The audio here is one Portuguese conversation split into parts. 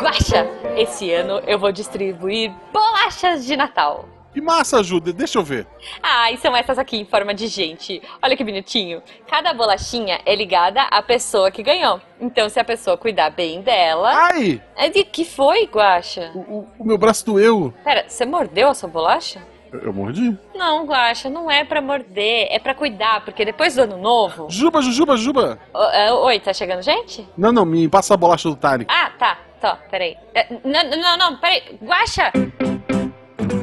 Guaxa, esse ano eu vou distribuir bolachas de Natal. Que massa, ajuda. Deixa eu ver. Ah, e são essas aqui em forma de gente. Olha que bonitinho. Cada bolachinha é ligada à pessoa que ganhou. Então, se a pessoa cuidar bem dela. Ai! É de que foi, Guaxa? O, o- o meu braço doeu. Pera, você mordeu a sua bolacha? Eu, mordi. Não, Guaxa, não é pra morder, é pra cuidar, porque depois do ano novo. Juba, Jujuba, Juba. Ô, é, Oi, tá chegando gente? Não, não, me passa a bolacha do Tarek. Ah, tá, tá, peraí. É, não, não, não, peraí. Guaxa,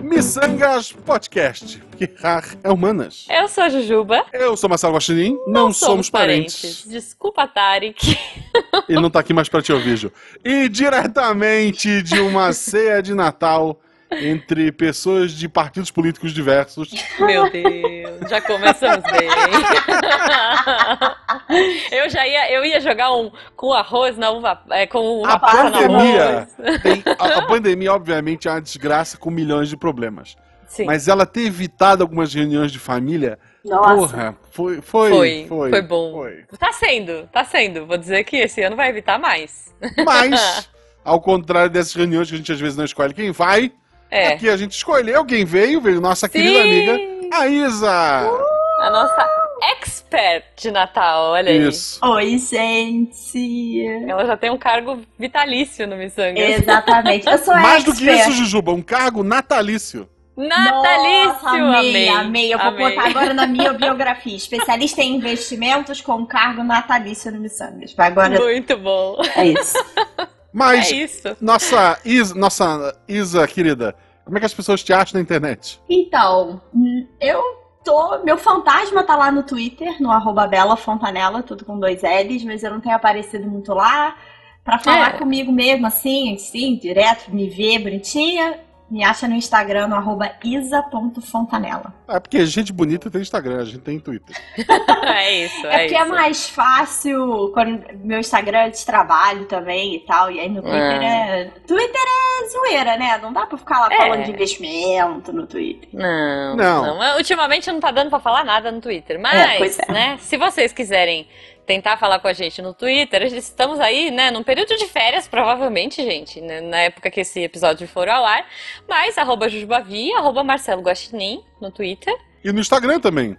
Missangas Podcast. Porque rar é humanas. eu sou a Jujuba. Eu sou Marcelo Guaxinim. Não, somos parentes. Desculpa, Tarek. Ele não tá aqui mais pra te ouvir, Ju. E diretamente de uma ceia de Natal entre pessoas de partidos políticos diversos. Meu Deus, já começamos bem. eu já ia, eu ia jogar um com arroz na uva, é, com uma A passa na pandemia, tem, a, a pandemia, obviamente, é uma desgraça com milhões de problemas. Sim. Mas ela ter evitado algumas reuniões de família, Nossa. porra, foi, foi, Foi, foi, foi bom. foi. Tá sendo, tá sendo. Vou dizer que esse ano vai evitar mais. Mas, ao contrário dessas reuniões que a gente às vezes não escolhe quem vai, É. aqui a gente escolheu quem veio, veio nossa querida Sim. amiga, a Isa. A nossa expert de Natal, olha aí. Isso. Oi, gente. Ela já tem um cargo vitalício no Missangas. Exatamente. Eu sou Mais do que expert. isso, Jujuba, um cargo natalício. Natalício, Nossa, amei, amei. amei. Eu vou amei. botar agora na minha biografia. Especialista em investimentos com cargo natalício no Missangas. Agora. Muito bom. É isso. Mas, É isso. nossa, Isa, nossa Isa, querida, como é que as pessoas te acham na internet? Então, hum, eu tô. Meu fantasma tá lá no Twitter, no arroba Bela Fontanella, tudo com dois L's, mas eu não tenho aparecido muito lá. Pra falar É. comigo mesmo, assim, assim, direto, me ver bonitinha. Me acha no Instagram, no arroba isa.fontanella. É porque gente bonita tem Instagram, a gente tem Twitter. É isso, É, é, porque isso. é mais fácil quando meu Instagram é de trabalho também e tal. E aí no Twitter é. Twitter é zoeira, né? Não dá pra ficar lá É. falando de investimento no Twitter. Não, Não. não. Ultimamente não tá dando pra falar nada no Twitter. É, Mas, pois é. né, se vocês quiserem tentar falar com a gente no Twitter, estamos aí, né, num período de férias, provavelmente, gente, né, na época que esse episódio for ao ar. Mas, arroba Jujubavi, arroba Marcelo Guaxinim no Twitter. E no Instagram também,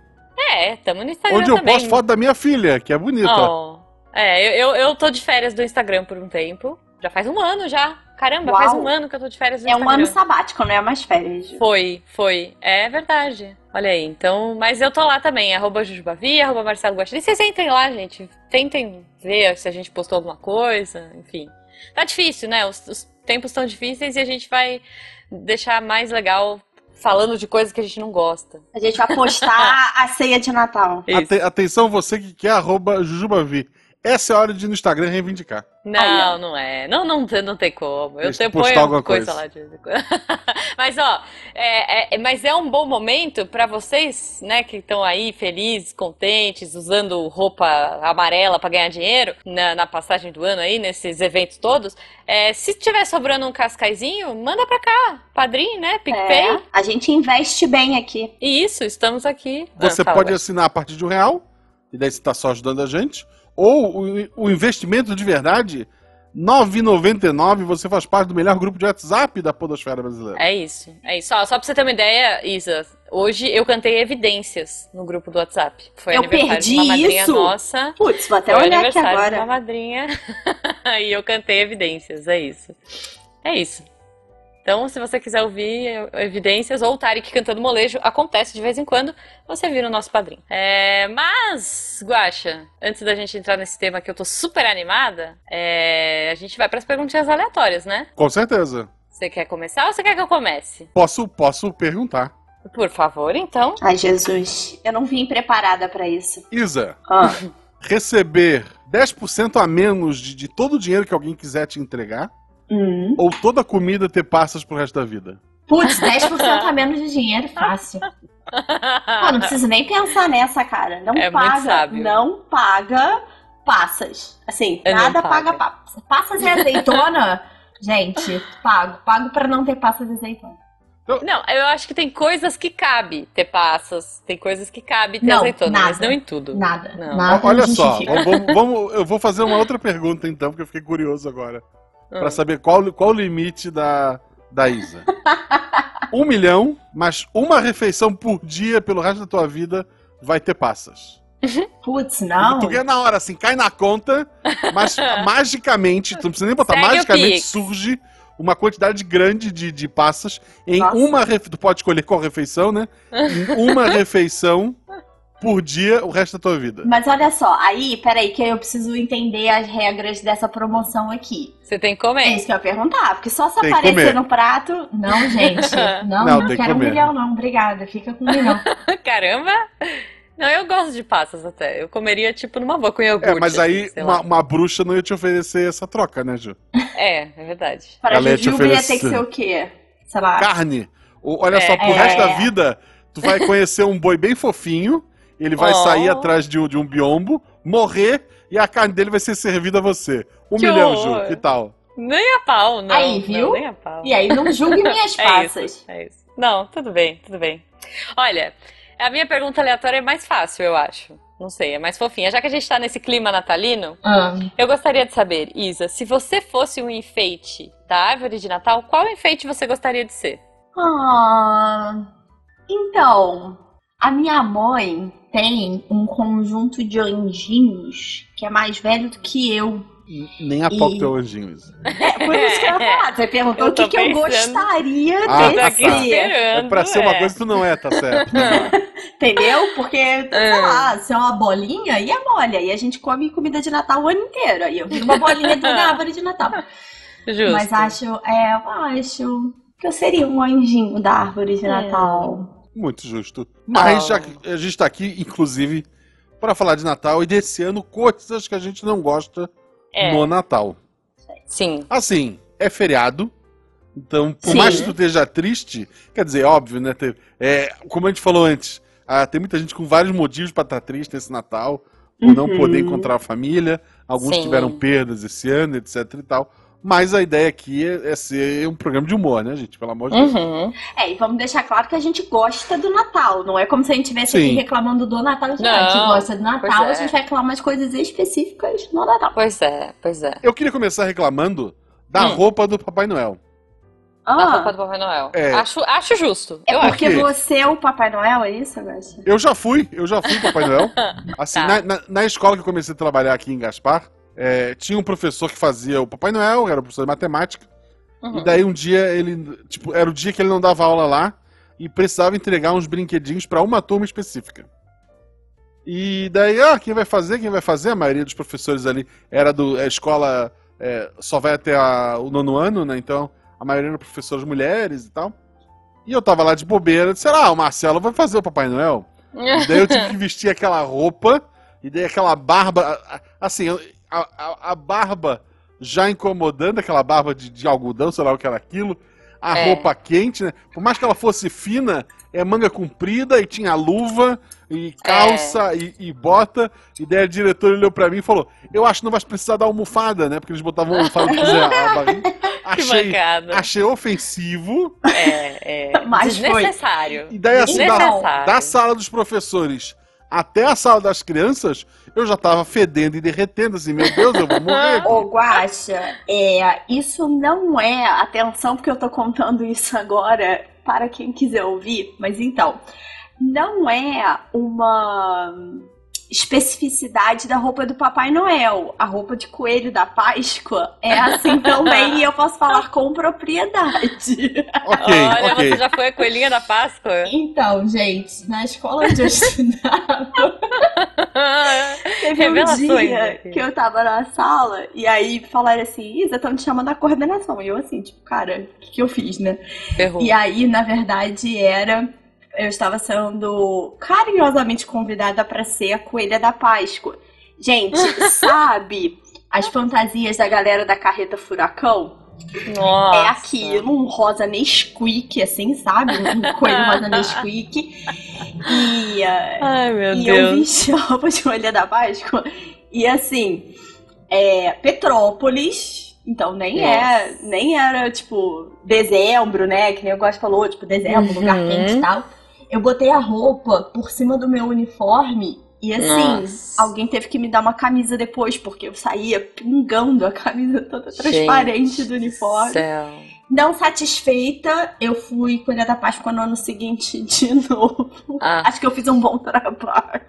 É, tamo no Instagram onde eu também. posto foto da minha filha, que é bonita. Oh. É, eu, eu, eu tô de férias do Instagram por um tempo. Já faz um ano já. Caramba, Uau. faz um ano que eu tô de férias do É um ano sabático, não é mais férias. Foi, foi. É verdade. Olha aí, então. Mas eu tô lá também, arroba Jujubavi, arroba Marcelo Guaxinim. Vocês entrem lá, gente. Tentem ver se a gente postou alguma coisa, enfim. Tá difícil, né? Os, os tempos estão difíceis e a gente vai deixar mais legal falando de coisas que a gente não gosta. A gente vai postar a ceia de Natal. Ate- atenção você que quer arroba Jujubavi. Essa é a hora de ir no Instagram reivindicar. Não, não é. Não, não, tem- não tem como. Eu tenho postar alguma coisa, coisa. lá de. Mas, ó, é, é- mas é um bom momento pra vocês, né, que estão aí felizes, contentes, usando roupa amarela pra ganhar dinheiro na, na passagem do ano aí, nesses eventos todos. É, se tiver sobrando um cascaizinho, manda pra cá. Padrim, né? PicPay. É, a gente investe bem aqui. Isso, estamos aqui. Você Ah, pode assinar a partir de um real, e daí você está só ajudando a gente. Ou o, o investimento de verdade, R$ 9,99, você faz parte do melhor grupo de WhatsApp da podosfera brasileira. É isso, é isso. Só, só pra você ter uma ideia, Isa, hoje eu cantei Evidências no grupo do WhatsApp. Foi Eu aniversário perdi de uma madrinha isso? nossa. Putz, vou até Foi olhar aqui aniversário de uma agora. madrinha. e eu cantei Evidências, é isso. É isso. Então, se você quiser ouvir Evidências ou o Tarek cantando molejo, acontece de vez em quando, você vira o nosso padrinho. É, mas, Guaxa, antes da gente entrar nesse tema que eu tô super animada, é, a gente vai pras perguntinhas aleatórias, né? Com certeza. Você quer começar ou você quer que eu comece? Posso, posso perguntar. Por favor, então. Ai, Jesus. Eu não vim preparada pra isso. Isa, Ah, receber 10% a menos de, de todo o dinheiro que alguém quiser te entregar, hum. ou toda a comida ter passas pro resto da vida? Putz, 10% a menos de dinheiro, fácil. Pô, não preciso nem pensar nessa, cara. Não É muito paga, sábio. não paga passas. Assim, É, não nada paga. passas. Passas e azeitona, gente, pago. Pago pra não ter passas e azeitona. Não, eu acho que tem coisas que cabe ter passas, tem coisas que cabe ter Não, azeitona, mas nada. não em tudo. Nada. Não. Nada Olha só, vamos, vamos- eu vou fazer uma outra pergunta então, porque eu fiquei curioso agora. Pra Hum. saber qual, qual o limite da, da Isa. Um milhão, mas uma refeição por dia pelo resto da tua vida vai ter passas. Putz, não. Tu ganha na hora, assim, cai na conta, mas magicamente, tu não precisa nem botar, Segue magicamente surge uma quantidade grande de, de passas em Nossa. uma refeição. Tu pode escolher qual refeição, né? Em uma refeição por dia o resto da tua vida. Mas olha só, aí, peraí, que eu preciso entender as regras dessa promoção aqui. Você tem que É comer. isso que eu ia perguntar, porque só se Tem aparecer comer. no prato. Não, gente. Não, Não, não, quero um comer. milhão, não. Obrigada. Fica com um milhão. Caramba! Não, eu gosto de passas até. Eu comeria, tipo, numa boa com iogurte. É, mas aí assim, uma, uma bruxa não ia te oferecer essa troca, né, Ju? É, é verdade. Para Ela ia te Jujuba ia ter oferecer. que ser o quê? Sei lá. Carne. Olha É. só, pro É. resto da vida, tu vai conhecer um boi bem fofinho, ele vai Oh. sair atrás de um, de um biombo, morrer, e a carne dele vai ser servida a você. Um Que milhão, horror. Ju, que tal? Nem a pau, não. Aí, viu? Não, nem a pau. E aí, não julgue minhas É passas. isso, é isso. Não, tudo bem, tudo bem. Olha, a minha pergunta aleatória é mais fácil, eu acho. Não sei, é mais fofinha. Já que a gente tá nesse clima natalino, Ah, eu gostaria de saber, Isa, se você fosse um enfeite da árvore de Natal, qual enfeite você gostaria de ser? Ah, então, a minha mãe tem um conjunto de anjinhos que é mais velho do que eu. Nem a pau E- que teu anjinho. É, por isso que eu ia falar. Você perguntou o que, que eu gostaria Ah, Tô de tá. esperando. É pra ser uma é. coisa que tu não é, tá certo? Entendeu? Porque, sei Ah. lá, se é uma bolinha, e é mole. Aí a gente come comida de Natal o ano inteiro. Aí eu viro uma bolinha da árvore de Natal. Justo. Mas acho, é, eu acho que eu seria um anjinho da árvore de É. Natal. Muito justo. Mas já que a gente tá aqui, inclusive, pra falar de Natal e desse ano, coisas que a gente não gosta É, no Natal. sim. Assim, é feriado. Então, por Sim. mais que tu esteja triste, quer dizer, óbvio, né? ter- é, como a gente falou antes, ah, tem muita gente com vários motivos pra estar triste nesse Natal, por não Uhum. poder encontrar a família. Alguns Sim. tiveram perdas esse ano, etc e tal. Mas a ideia aqui é, é ser um programa de humor, né, gente? Pelo amor de Deus. Uhum. É, e vamos deixar claro que a gente gosta do Natal. Não é como se a gente estivesse aqui reclamando do Natal. A gente, Não, a gente gosta do Natal, é. a gente vai reclamar de coisas específicas no Natal. Pois é, pois é. Eu queria começar reclamando da Hum. roupa do Papai Noel. Da Ah, roupa do Papai Noel. É. Acho, acho justo. é eu acho. porque quê? você é o Papai Noel, é isso, Agostinho? Eu já fui, eu já fui Papai Noel. Assim, Tá. na, na- na escola que eu comecei a trabalhar aqui em Gaspar, é, tinha um professor que fazia o Papai Noel, era professor de matemática. Uhum. E daí um dia ele, tipo, era o dia que ele não dava aula lá e precisava entregar uns brinquedinhos pra uma turma específica. E daí, ah, quem vai fazer? Quem vai fazer? A maioria dos professores ali era do a escola é, só vai até a- o nono ano, né? Então a maioria eram professores mulheres e tal. E eu tava lá de bobeira, disse, ah, o Marcelo vai fazer o Papai Noel. E daí eu tive que vestir aquela roupa, e daí aquela barba. Assim, a, a- a barba já incomodando, aquela barba de, de algodão, sei lá o que era aquilo. A É. roupa quente, né? Por mais que ela fosse fina, é manga comprida e tinha luva e calça e, e bota. E daí a diretora olhou pra mim e falou: Eu acho que não vai precisar da almofada, né? Porque eles botavam almofada pra fazer a barriga. Que Achei, achei ofensivo. É, é. Mas foi. desnecessário. E daí, assim, da, da sala dos professores até a sala das crianças, eu já tava fedendo e derretendo, assim, meu Deus, eu vou morrer. Ô, Guaxa, é, isso não é. Atenção, porque eu tô contando isso agora para quem quiser ouvir, mas então, não é uma especificidade da roupa do Papai Noel. A roupa de coelho da Páscoa é assim também e eu posso falar com propriedade. Ok, Olha, ok. você já foi a coelhinha da Páscoa? Então, gente, na escola onde eu estudava, teve um dia aqui. que eu tava na sala e aí falaram assim, Isa, estão te chamando da coordenação. E eu assim, tipo, cara, o que, que eu fiz, né? Ferrou. E aí, na verdade, era. Eu estava sendo carinhosamente convidada para ser a coelha da Páscoa. Gente, sabe as fantasias da galera da carreta furacão? Nossa. É aquilo, um rosa Nesquik, assim, sabe? Um coelho rosa Nesquik. E, Ai, meu e eu Deus. vesti a roupa de coelha da Páscoa. E assim, é, Petrópolis, Então nem é, nem era tipo dezembro, né? Que nem o Gosto falou, tipo dezembro, Uhum. lugar quente e tal. Eu botei a roupa por cima do meu uniforme e assim, Nossa. alguém teve que me dar uma camisa depois, porque eu saía pingando a camisa toda transparente Gente do uniforme. Céu. Não satisfeita, eu fui colher da Páscoa no ano seguinte de novo. Ah. Acho que eu fiz um bom trabalho.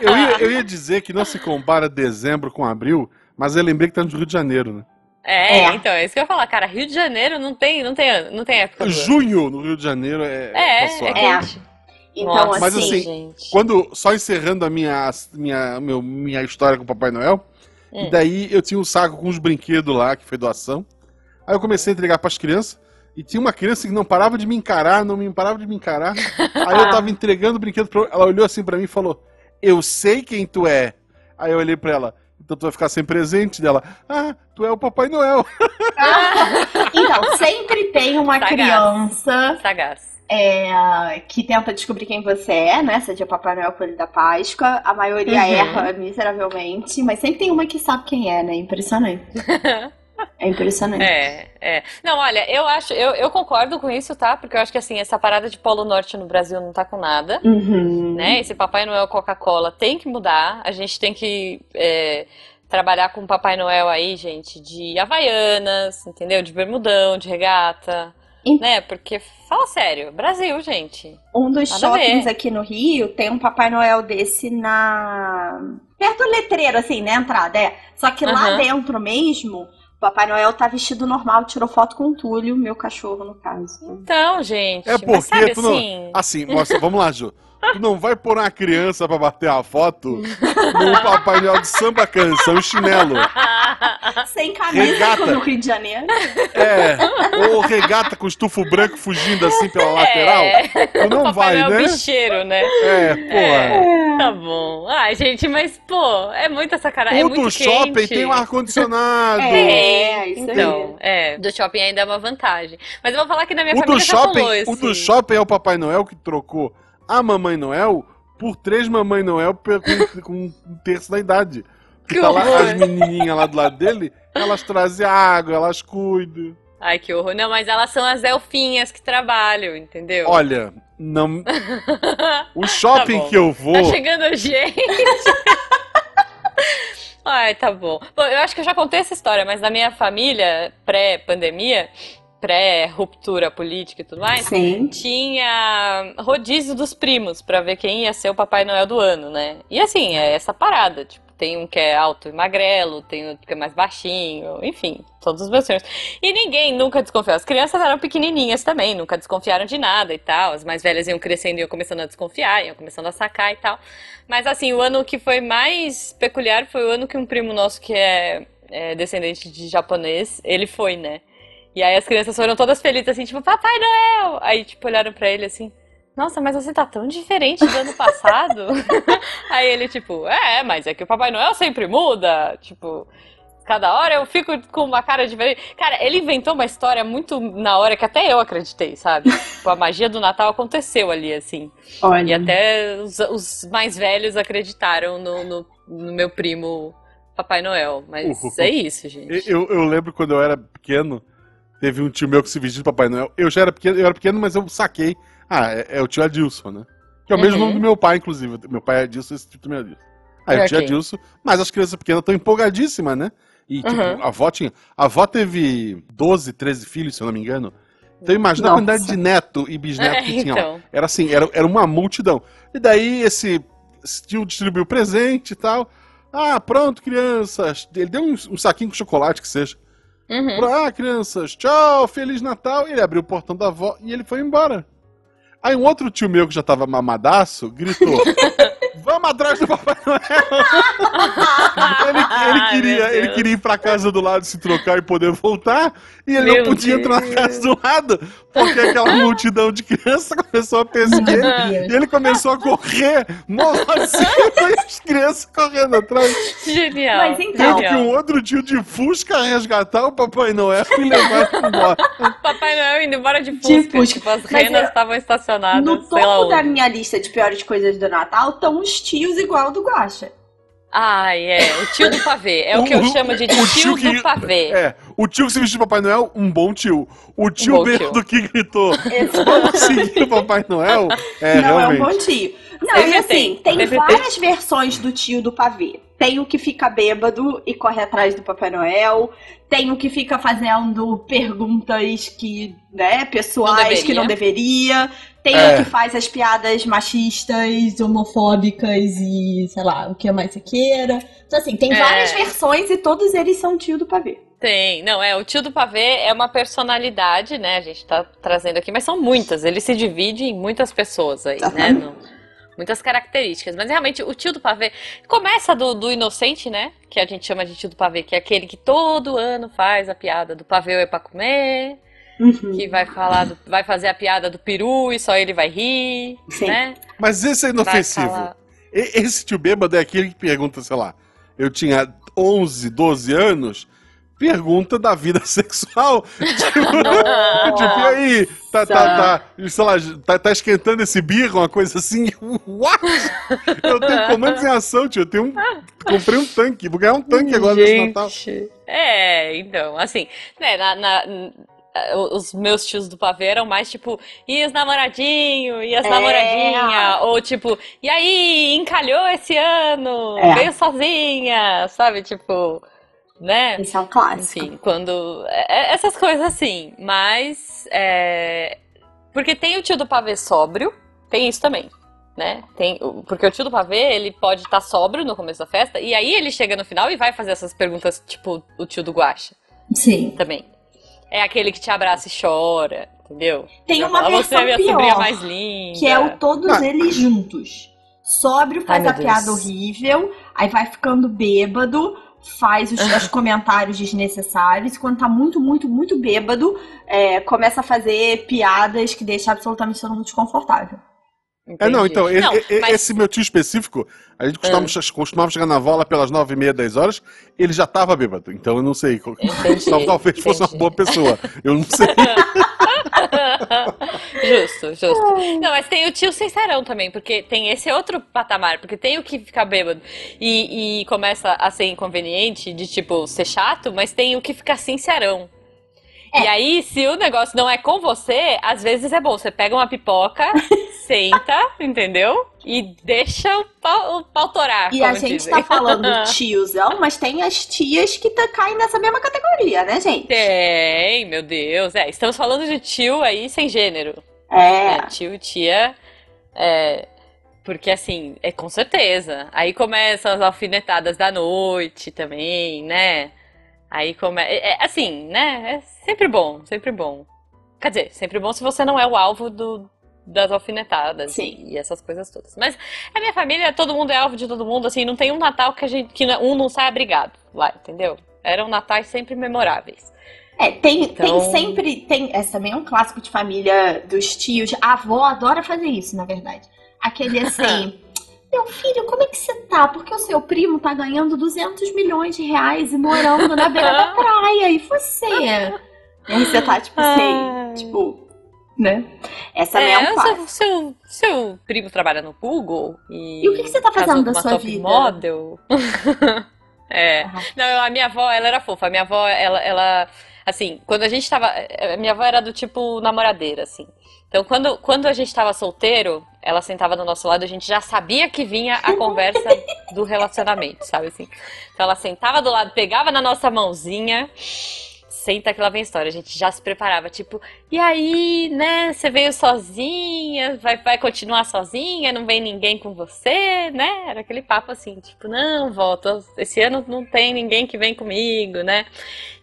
Eu ia, eu ia dizer que não se compara dezembro com abril, mas eu lembrei que tá no Rio de Janeiro, né? É, É. então, é isso que eu ia falar, cara. Rio de Janeiro não tem, não tem, não tem época. Junho no Rio de Janeiro é. É, suave. é quente. Então, Nossa, Mas assim, gente. Quando, só encerrando a minha, minha, meu- minha história com o Papai Noel, Hum. e daí eu tinha um saco com uns brinquedos lá, que foi doação. Aí eu comecei a entregar pras crianças, e tinha uma criança que não parava de me encarar, não me parava de me encarar. Aí eu tava entregando o brinquedo pra ela, ela olhou assim pra mim e falou: Eu sei quem tu é. Aí eu olhei pra ela, então tu vai ficar sem presente dela. Ah, tu é o Papai Noel. então, sempre tem uma Sagaz. criança Sagaz. é, que tenta descobrir quem você é, né? Seja Papai Noel Coelho da Páscoa. A maioria Uhum. erra miseravelmente, mas sempre tem uma que sabe quem é, né? Impressionante. É impressionante. É, é. Não, olha, eu acho, eu, eu concordo com isso, tá? Porque eu acho que assim, essa parada de Polo Norte no Brasil não tá com nada. Uhum. né? Esse Papai Noel Coca-Cola tem que mudar. A gente tem que é, trabalhar com o Papai Noel aí, gente, de Havaianas, entendeu? De bermudão, de regata, né? Porque, fala sério, Brasil, gente. Um dos Nada shoppings aqui no Rio tem um Papai Noel desse na. Perto do letreiro, assim, na entrada, é. Só que lá dentro mesmo, Papai Noel tá vestido normal, tirou foto com o Túlio, meu cachorro, no caso. Então, gente, É mas porque sabe tu não- assim... Assim, mostra, vamos lá, Ju. Tu não vai pôr uma criança pra bater a foto no Papai Noel de samba canção chinelo. Sem camisa Regata. no Rio de Janeiro. É, ou regata com estufo branco fugindo assim pela lateral. É, Tu não Papai vai, Noel né? bicheiro, né? É, porra. Tá bom. Ai, gente, mas, pô, é muita sacanagem. É O do muito shopping quente. tem um ar-condicionado. É, isso aí. Então, é, do shopping ainda é uma vantagem. Mas eu vou falar que na minha O família do já shopping, esse... o do shopping é o Papai Noel que trocou a Mamãe Noel por três Mamãe Noel com, com um terço da idade. Que, tá lá as menininhas lá do lado dele, elas trazem água, elas cuidam. Ai, que horror. Não, mas elas são as elfinhas que trabalham, entendeu? Olha, não. O shopping Tá que eu vou. Tá chegando gente. Ai, tá bom. Bom, eu acho que eu já contei essa história, mas na minha família, pré-pandemia, pré-ruptura política e tudo mais, Sim. tinha rodízio dos primos pra ver quem ia ser o Papai Noel do ano, né? E assim, é essa parada, tipo, tem um que é alto e magrelo, tem outro que é mais baixinho, enfim, todos os meus filhos. E ninguém nunca desconfiou. As crianças eram pequenininhas também, nunca desconfiaram de nada e tal. As mais velhas iam crescendo e iam começando a desconfiar, iam começando a sacar e tal. Mas assim, o ano que foi mais peculiar foi o ano que um primo nosso que é, é descendente de japonês, ele foi, né? E aí as crianças foram todas felizes, assim, tipo, Papai Noel! Aí, tipo, olharam pra ele assim, nossa, mas você tá tão diferente do ano passado. aí ele, tipo, é, mas é que o Papai Noel sempre muda. Tipo, cada hora eu fico com uma cara diferente. Cara, ele inventou uma história muito na hora que até eu acreditei, sabe? Tipo, a magia do Natal aconteceu ali, assim. E Olha. até os, os mais velhos acreditaram no, no, no meu primo Papai Noel. Mas Uhum. é isso, gente. Eu, eu lembro quando eu era pequeno, teve um tio meu que se vestiu de Papai Noel. Eu já era pequeno, eu era pequeno, mas eu saquei. Ah, é, é o tio Adilson, né? Que é o mesmo Uhum. nome do meu pai, inclusive. Meu pai é Adilson, esse tio também é Adilson. Aí o tio. Adilson, mas as crianças pequenas estão empolgadíssimas, né? E, tipo, Uhum. a avó tinha. A avó teve 12, 13 filhos, se eu não me engano. Então imagina a Nossa. quantidade de neto e bisneto É, que tinha lá. então. Era assim, era, era uma multidão. E daí esse, esse tio distribuiu presente e tal. Ah, pronto, crianças. Ele deu um, um saquinho com chocolate que seja. Uhum. Ah, crianças, tchau, Feliz Natal. Ele abriu o portão da avó e ele foi embora. Aí um outro tio meu que já tava mamadaço gritou: Vamos atrás do Papai Noel! ele, ele Ai, queria, ele Deus. queria ir pra casa do lado se trocar e poder voltar, e ele Meu não podia entrar na Deus. casa do lado, porque aquela multidão de crianças começou a perseguir ele, e ele começou a correr, e as crianças correndo atrás. Genial. Mas então- Teve que um outro tio de Fusca resgatar o Papai Noel e levar ele embora. Papai Noel indo embora de De Fusca. Fusca. Tipo, as Mas renas é- estavam estacionadas, No sei lá topo da onde. minha lista de piores coisas do Natal estão os tios igual do Guaxa. Ai, é, o tio do pavê. É o, que eu chamo de tio, tio que, do pavê. É, o tio que se vestiu de Papai Noel, um bom tio. O tio bêbado que gritou, o Papai Noel, é Não, realmente... é um bom tio. Não, e assim, tem, tem várias versões do tio do pavê. Tem o que fica bêbado e corre atrás do Papai Noel. Tem o que fica fazendo perguntas que, né, pessoais não que não deveria. Tem é. o que faz as piadas machistas, homofóbicas e, sei lá, o que mais você queira. Então, assim, tem é. várias versões e todos eles são tio do pavê. Tem, não, é, o tio do pavê é uma personalidade, né, a gente tá trazendo aqui, mas são muitas, ele se divide em muitas pessoas aí, uhum. né, no, muitas características, mas realmente o tio do pavê começa do, do inocente, né, que a gente chama de tio do pavê, que é aquele que todo ano faz a piada do pavê é pra comer, Uhum. Que vai falar, do, vai fazer a piada do peru e só ele vai rir, Sim. né? Mas esse é inofensivo. Falar... Esse tio bêbado é aquele que pergunta, sei lá, eu tinha 11, 12 anos, pergunta da vida sexual. Tipo, tipo e aí, tá, tá, tá, sei lá, tá, tá esquentando esse birro, uma coisa assim? What? Eu tenho comandos em ação, tio. Eu tenho um. Comprei um tanque, vou ganhar um tanque agora nesse Natal. É, então, assim, né, na, na os meus tios do pavê eram mais tipo, e os namoradinhos, e as é. namoradinhas, ou tipo, e aí, encalhou esse ano, é. veio sozinha, sabe? Tipo, né? Isso é um clássico. Enfim, quando. É, é, essas coisas assim, mas. É... Porque tem o tio do pavê sóbrio, tem isso também. Né? Tem, porque o tio do pavê, ele pode estar tá sóbrio no começo da festa, e aí ele chega no final e vai fazer essas perguntas, tipo o tio do guacha. Sim. Também. É aquele que te abraça e chora, entendeu? Tem uma fala, versão Você é pior, minha mais linda. que é o todos ah. eles juntos. Sóbrio faz Ai, a piada horrível, aí vai ficando bêbado, faz os, os, comentários desnecessários, e quando tá muito, muito, muito bêbado, é, começa a fazer piadas que deixam absolutamente todo mundo desconfortável. Entendi. É, não, então, não, mas... esse meu tio específico, a gente costumava, ah. costumava chegar na vola pelas nove e meia, dez horas, ele já tava bêbado, então eu não sei. Entendi, talvez entendi. fosse uma boa pessoa, eu não sei. justo, justo. Não, mas tem o tio sincerão também, porque tem esse outro patamar, porque tem o que fica bêbado e, e começa a ser inconveniente, de tipo, ser chato, mas tem o que fica sincerão. É. E aí, se o negócio não é com você, às vezes é bom. Você pega uma pipoca, senta, entendeu? E deixa o pau, o pau torar. E a gente dizem. tá falando tiozão, mas tem as tias que tá, caem nessa mesma categoria, né, gente? Tem, meu Deus. É, estamos falando de tio aí sem gênero. É. é tio, tia. É, porque assim, é com certeza. Aí começam as alfinetadas da noite também, né? Aí como é, é, assim, né? É sempre bom, sempre bom. Quer dizer, sempre bom se você não é o alvo do, das alfinetadas Sim. E, essas coisas todas. Mas a minha família, todo mundo é alvo de todo mundo, assim, não tem um Natal que a gente que um não sai abrigado lá, entendeu? Eram natais sempre memoráveis. É, tem, então... tem sempre. Tem, essa também é um clássico de família dos tios. A avó adora fazer isso, na verdade. Aquele assim. Meu filho, como é que você tá? Porque o seu primo tá ganhando 200 milhões de reais e morando na beira da praia. E você? E aí você tá, tipo, assim, tipo, né? Essa é, é um seu, seu, seu primo trabalha no Google e... E o que, que você tá fazendo da sua vida? model. é. Uhum. Não, a minha avó, ela era fofa. A minha avó, ela, ela... Assim, quando a gente tava... A minha avó era do tipo namoradeira, assim. Então, quando, quando a gente estava solteiro, ela sentava do nosso lado, a gente já sabia que vinha a conversa do relacionamento, sabe assim? Então, ela sentava do lado, pegava na nossa mãozinha, senta que lá vem história. A gente já se preparava, tipo, e aí, né? Você veio sozinha, vai, vai continuar sozinha, não vem ninguém com você, né? Era aquele papo assim, tipo, não, volta, esse ano não tem ninguém que vem comigo, né?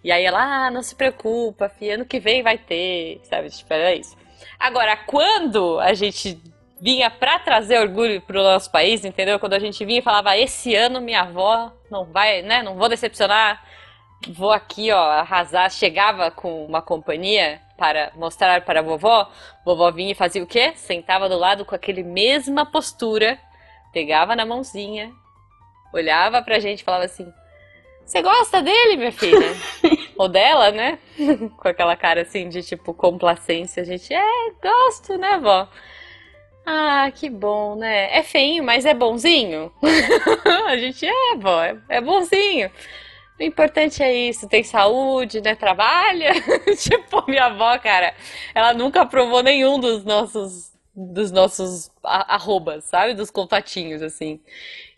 E aí ela, ah, não se preocupa, filha, ano que vem vai ter, sabe? Tipo, era isso. Agora, quando a gente vinha para trazer orgulho para o nosso país, entendeu? Quando a gente vinha e falava, esse ano minha avó não vai, né? Não vou decepcionar, vou aqui, ó, arrasar. Chegava com uma companhia para mostrar para a vovó, vovó vinha e fazia o quê? Sentava do lado com aquele mesma postura, pegava na mãozinha, olhava pra gente e falava assim: Você gosta dele, minha filha? Ou dela, né? Com aquela cara assim de tipo complacência. A gente, é, gosto, né, vó? Ah, que bom, né? É feinho, mas é bonzinho. a gente é, bom, é, é bonzinho. O importante é isso, tem saúde, né? Trabalha. tipo, minha avó, cara, ela nunca aprovou nenhum dos nossos dos nossos arrobas, sabe? Dos contatinhos, assim.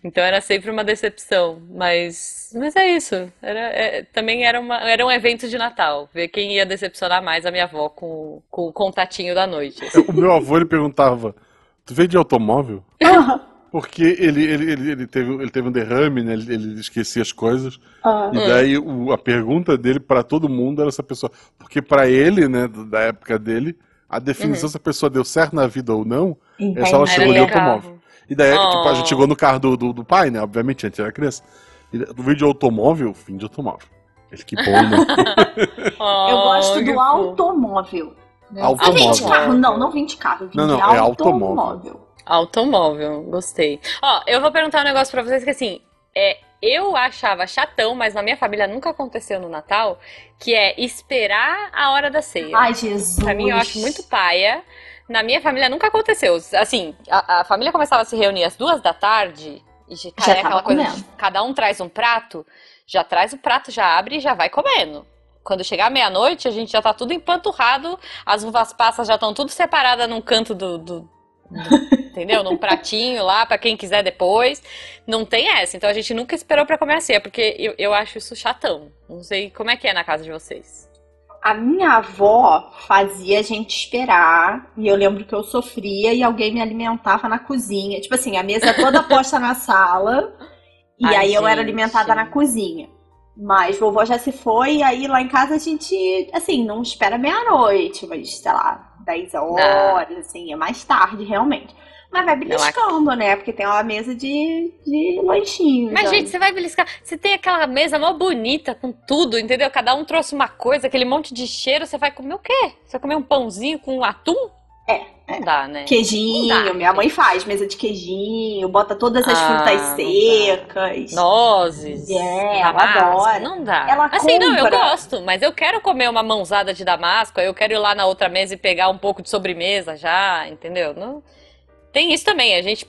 Então era sempre uma decepção. Mas, mas é isso. Era, é, também era, uma, era um evento de Natal. Ver quem ia decepcionar mais a minha avó com, com o contatinho da noite. Assim. O meu avô, ele perguntava, tu veio de automóvel? Porque ele, ele, ele, ele, teve, ele teve um derrame, né? Ele, ele esquecia as coisas. Ah. E daí o, a pergunta dele para todo mundo era essa pessoa. Porque para ele, né, da época dele, a definição uhum. se a pessoa deu certo na vida ou não Entendi. é só ela chegou de automóvel. E daí, oh. tipo, a gente chegou no carro do, do, do pai, né? Obviamente, antes era criança. E no vídeo de automóvel, fim de automóvel. Ele que bom, né? oh, Eu gosto do automóvel. Automóvel. Ah, vim de carro, não, não vim de carro, vim não, não, de é automóvel. Automóvel, gostei. Ó, eu vou perguntar um negócio pra vocês que assim, é, eu achava chatão, mas na minha família nunca aconteceu no Natal, que é esperar a hora da ceia. Ai, Jesus. Pra mim, eu acho muito paia. Na minha família nunca aconteceu. Assim, a, a família começava a se reunir às duas da tarde, e já é aquela coisa de, cada um traz um prato, já traz o prato, já abre e já vai comendo. Quando chegar meia-noite, a gente já tá tudo empanturrado, as uvas passas já estão tudo separadas num canto do, do, entendeu? Num pratinho lá para quem quiser depois. Não tem essa. Então a gente nunca esperou para comer a ceia, porque eu, eu acho isso chatão. Não sei como é que é na casa de vocês. A minha avó fazia a gente esperar, e eu lembro que eu sofria e alguém me alimentava na cozinha. Tipo assim, a mesa toda posta na sala, e Ai, aí gente. eu era alimentada na cozinha. Mas vovó já se foi, e aí lá em casa a gente, assim, não espera meia-noite, mas sei lá, 10 horas, não. assim, é mais tarde realmente. Mas vai beliscando, né? Porque tem uma mesa de, de lanchinho. Mas, então. gente, você vai beliscar. Você tem aquela mesa mó bonita, com tudo, entendeu? Cada um trouxe uma coisa, aquele monte de cheiro. Você vai comer o quê? Você vai comer um pãozinho com atum? É. Não dá, né? Queijinho, dá, minha mãe faz mesa de queijinho, bota todas as ah, frutas secas. Nozes. É, ela adora. Não dá. Ela assim, compra. não, eu gosto, mas eu quero comer uma mãozada de damasco, eu quero ir lá na outra mesa e pegar um pouco de sobremesa já, entendeu? Não... Tem isso também, a gente,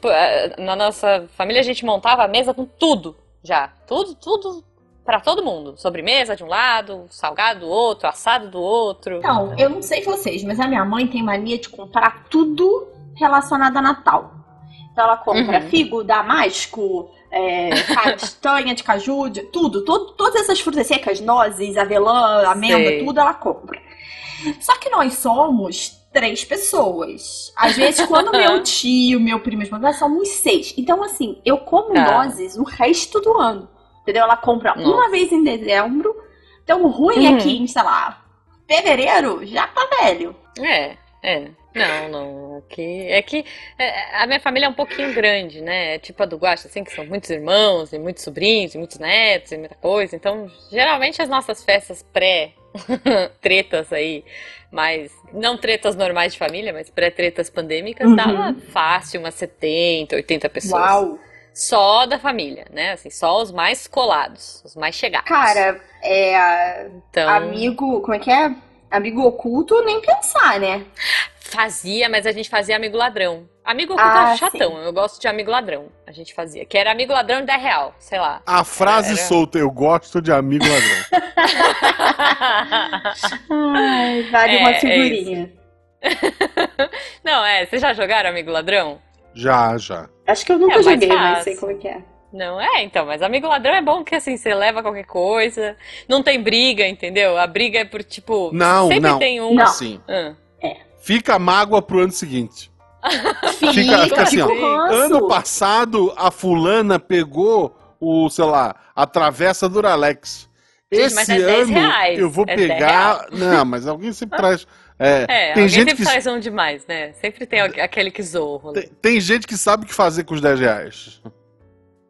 na nossa família, a gente montava a mesa com tudo já. Tudo, tudo para todo mundo. Sobremesa de um lado, salgado do outro, assado do outro. Então, eu não sei vocês, mas a minha mãe tem mania de comprar tudo relacionado a Natal. Então ela compra uhum. figo, damasco, é, castanha de caju, de, tudo, todo, todas essas frutas secas, nozes, avelã, amêndoa, sei. tudo ela compra. Só que nós somos três pessoas. Às vezes, quando meu tio, meu primo, nós somos seis. Então, assim, eu como tá. nozes o resto do ano. Entendeu? Ela compra Nossa. uma vez em dezembro. Então, o ruim uhum. é que, em, sei lá, fevereiro já tá velho. É, é. Não, não. Que, é que é, a minha família é um pouquinho grande, né? É tipo a do Guaxa, assim, que são muitos irmãos, e muitos sobrinhos, e muitos netos, e muita coisa. Então, geralmente as nossas festas pré-tretas aí, mas não tretas normais de família, mas pré-tretas pandêmicas, uhum. dava fácil umas 70, 80 pessoas. Uau! Só da família, né? Assim, só os mais colados, os mais chegados. Cara, é. Então... Amigo. Como é que é? Amigo oculto, nem pensar, né? Fazia, mas a gente fazia amigo ladrão. Amigo oculto ah, é chatão, sim. eu gosto de amigo ladrão. A gente fazia. Que era amigo ladrão da real, sei lá. A frase era... solta, eu gosto de amigo ladrão. Ai, vale é, uma é figurinha. É Não, é. Vocês já jogaram amigo ladrão? Já, já. Acho que eu nunca é joguei, mas sei como é que é. Não é, então, mas amigo ladrão é bom que assim, você leva qualquer coisa, não tem briga, entendeu? A briga é por tipo. Não, sempre não. tem um. Não. Assim. Ah. É. Fica a mágoa pro ano seguinte. fica, fica, fica assim, ó. Ano passado a fulana pegou o, sei lá, a travessa do Alex. Esse é ano eu vou é pegar. Não, mas alguém sempre traz. É, é tem gente sempre que... faz um demais, né? Sempre tem aquele que zoa. Tem, tem, gente que sabe o que fazer com os 10 reais.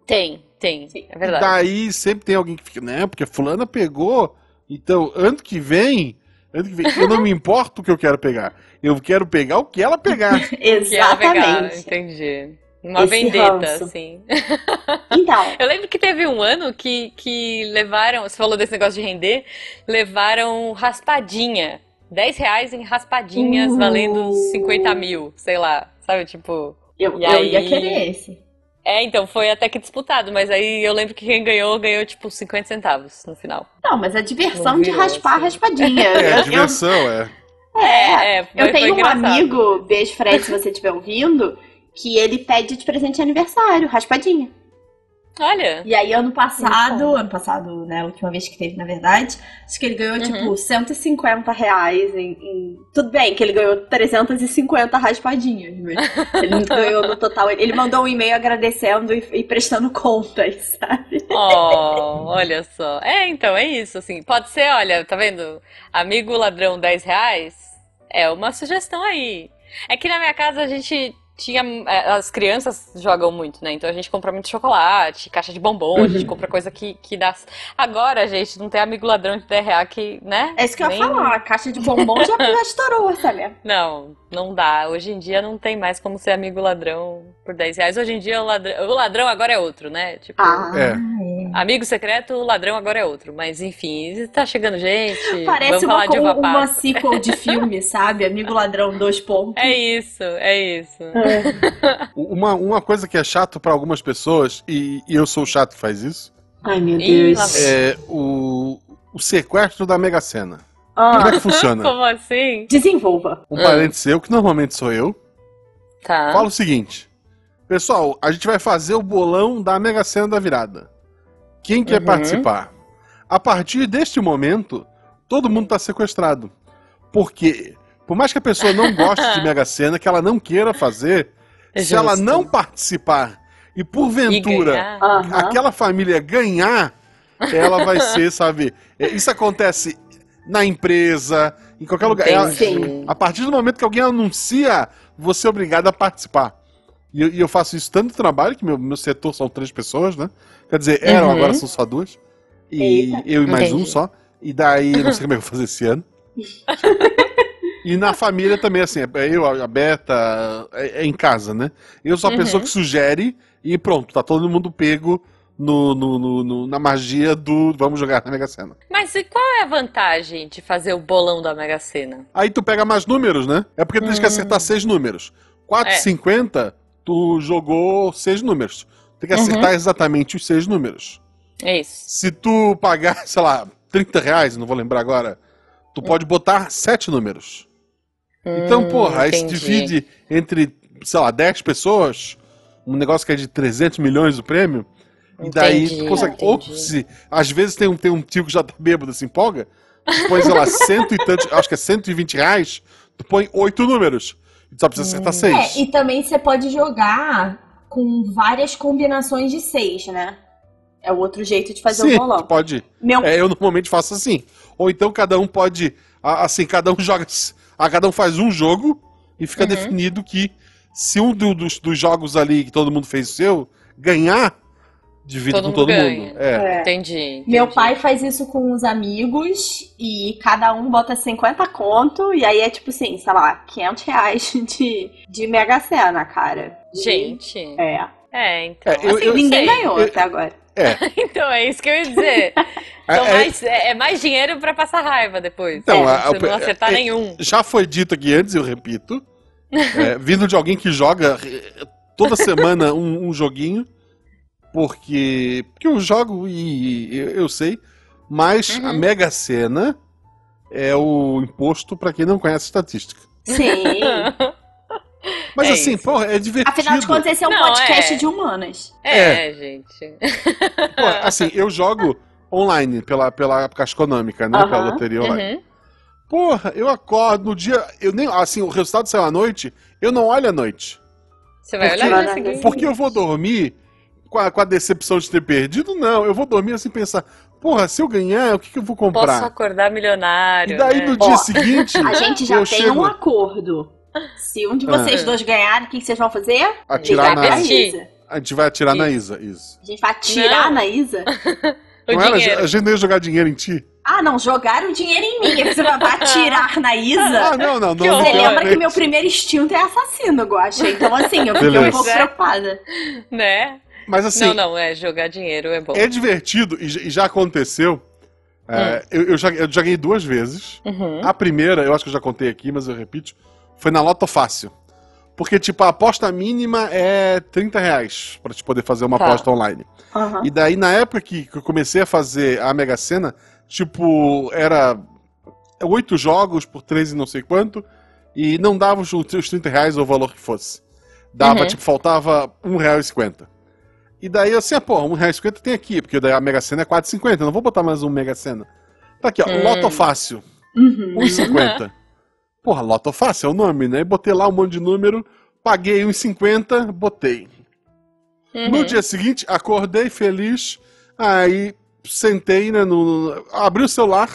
Tem, tem, é verdade. Daí sempre tem alguém que fica, né? Porque fulana pegou, então ano que vem, ano que vem eu não me importo o que eu quero pegar. Eu quero pegar o que ela pegar. Exatamente. Ela pegar, entendi. Uma Esse vendetta, ranço. assim. Então. Eu lembro que teve um ano que, que levaram, você falou desse negócio de render, levaram raspadinha 10 reais em raspadinhas Uh. valendo 50 mil, sei lá. Sabe, tipo. Eu, E eu ia aí? querer esse. É, então foi até que disputado, mas aí eu lembro que quem ganhou, ganhou tipo 50 centavos no final. Não, mas a diversão Não de raspar assim. raspadinha. É, a Eu- diversão, é. eu, é, É, foi, eu tenho foi um engraçado. amigo, beijo Fred, se você estiver ouvindo, que ele pede de presente de aniversário, raspadinha. Olha. E aí, ano passado, ano passado, né, a última vez que teve, na verdade, acho que ele ganhou, Uhum. tipo, 150 reais em, em- Tudo bem que ele ganhou 350 raspadinhas, mas ele ganhou no total. Ele mandou um e-mail agradecendo e, e prestando contas, sabe? Oh, olha só. É, então, é isso, assim. Pode ser, olha, tá vendo? Amigo ladrão 10 reais é uma sugestão aí. É que na minha casa a gente tinha. é, As crianças jogam muito, né? Então a gente compra muito chocolate, caixa de bombom, a gente Uhum. compra coisa que, que dá. Agora, gente, não tem amigo ladrão de 10 reais que, né? É isso que eu Nem- ia falar, a caixa de bombom já, já estourou o orçamento. Não, não dá. Hoje em dia não tem mais como ser amigo ladrão por 10 reais. Hoje em dia o ladrão, o ladrão agora é outro, né? Tipo, É. amigo secreto, o ladrão agora é outro. Mas enfim, tá chegando gente. Parece vamos uma, falar de uma passa. sequel de filme, sabe? Amigo Ladrão, dois pontos. É isso, é isso. Uma, uma coisa que é chato pra algumas pessoas, e, e eu sou o chato que faz isso, Ai, meu Deus. é o, o sequestro da Mega Sena. Ah, Como é que funciona? Como assim? desenvolva. Um parente seu, que normalmente sou eu, Tá. fala o seguinte: Pessoal, a gente vai fazer o bolão da Mega Sena da virada. Quem quer Uhum. participar? A partir deste momento, todo mundo está sequestrado. Porque, por mais que a pessoa não goste de Mega Sena, que ela não queira fazer, se ela não participar e E porventura ganhar. Aham. aquela família ganhar, ela vai ser, sabe? é, Isso acontece na empresa, em qualquer lugar. Ela- a partir do momento que alguém anuncia, você é obrigado a participar. E eu, e eu faço isso tanto no trabalho, que meu, meu setor são três pessoas, né? Quer dizer, eram, Uhum. agora são só duas. E Eita. eu e mais um Entendi. só. E daí, não sei como é que eu vou fazer esse ano. E na família também, assim, é eu, a Beta, é, é em casa, né? Eu sou a Uhum. pessoa que sugere e pronto, tá todo mundo pego no, no- no- no- na magia do vamos jogar na Mega Sena. Mas e qual é a vantagem de fazer o bolão da Mega Sena? Aí tu pega mais números, né? É porque tu tem que Hum. acertar seis números. 4,50, É. tu jogou seis números. Tem que Uhum. acertar exatamente os seis números. É isso. Se tu pagar, sei lá, 30 reais, não vou lembrar agora, tu pode botar sete números. Então, Hum, porra, aí se entendi. divide entre, sei lá, 10 pessoas, um negócio que é de 300 milhões o prêmio, e daí Entendi, tu consegue. Ou entendi. se, às vezes tem um, tem um tio que já tá bêbado, se empolga, tu põe, sei lá, cento e tantos, acho que é 120 reais, tu põe oito números. E tu só precisa acertar seis. É, e também você pode jogar com várias combinações de seis, né? É o outro jeito de fazer Sim, o bolão. pode. Meu, É, eu normalmente faço assim. Ou então cada um pode. a- Assim, cada um joga. Ah, Cada um faz um jogo e fica Uhum. definido que se um do- dos, dos jogos ali que todo mundo fez o seu ganhar, divide Todo com mundo todo ganha. mundo. É. é. Entendi, entendi. Meu pai faz isso com os amigos e cada um bota 50 conto e aí é tipo assim, sei lá, 500 reais de, de Mega Sena, cara. E- Gente. É. É, então. É, eu- assim, eu- Ninguém sei. ganhou eu- até agora. É. Então, é isso que eu ia dizer. É, São é, mais- é, é mais dinheiro pra passar raiva depois. Então, É, a- não a- acertar é- nenhum. já foi dito aqui antes, eu repito. é, vindo de alguém que joga toda semana um, um joguinho. Porque, porque eu jogo e eu, eu sei. Mas a Uhum. Mega Sena é o imposto pra quem não conhece estatística. Sim. Mas É assim, isso. porra, é divertido. Afinal de contas, esse é um Não, podcast é. de humanas. É, gente. Pô, assim, eu jogo online pela, pela Caixa Econômica, né? Aham. Pela loteria online. Uhum. Porra, eu acordo no dia. Eu nem. Assim, o resultado saiu à noite, eu não olho à noite. Você vai Porque- olhar no dia seguinte. Porque eu vou dormir com a, com a decepção de ter perdido? Não, eu vou dormir assim pensar, porra, se eu ganhar, o que, que eu vou Posso comprar? acordar milionário. E daí né? no dia Ó, seguinte, A gente já eu tem chego um acordo. Se um de Ah. vocês dois ganharem, o que que vocês vão fazer? atirar Ligar na. Isa. A gente vai atirar na. Isa, isso. A gente vai atirar Não. na Isa? Não era, dinheiro. a gente não ia jogar dinheiro em ti? Ah, não, jogaram dinheiro em mim. Você vai atirar na Ah, Isa? não, não, não. Não Você lembra que realmente. meu primeiro instinto é assassino, Guaxa. Então, assim, eu fiquei um Beleza. pouco preocupada. Né? Mas assim, não, não, é jogar dinheiro é bom. é divertido e, e já aconteceu É, eu, eu, já, eu já ganhei duas vezes. Uhum. A primeira, eu acho que eu já contei aqui, mas eu repito, foi na Loto Fácil. Porque, tipo, a aposta mínima é 30 reais pra te poder fazer uma Tá. aposta online. Aham. E daí, na época que, que eu comecei a fazer a Mega Sena, tipo, era oito jogos por 13 não sei quanto, e não dava os, os 30 reais ou o valor que fosse. Dava, Uhum. tipo, faltava um real e cinquenta. E daí eu assim, ah, pô, um real e cinquenta tem aqui, porque daí a Mega Sena é 4,50, eu não vou botar mais um Mega Sena. Tá aqui, ó, Hum. Loto Fácil, Uhum. 1,50. Porra, Loto Fácil é o nome, né? E botei lá um monte de número, paguei 1,50, botei. Uhum. No dia seguinte, acordei feliz, aí sentei, né, no, no- abri o celular,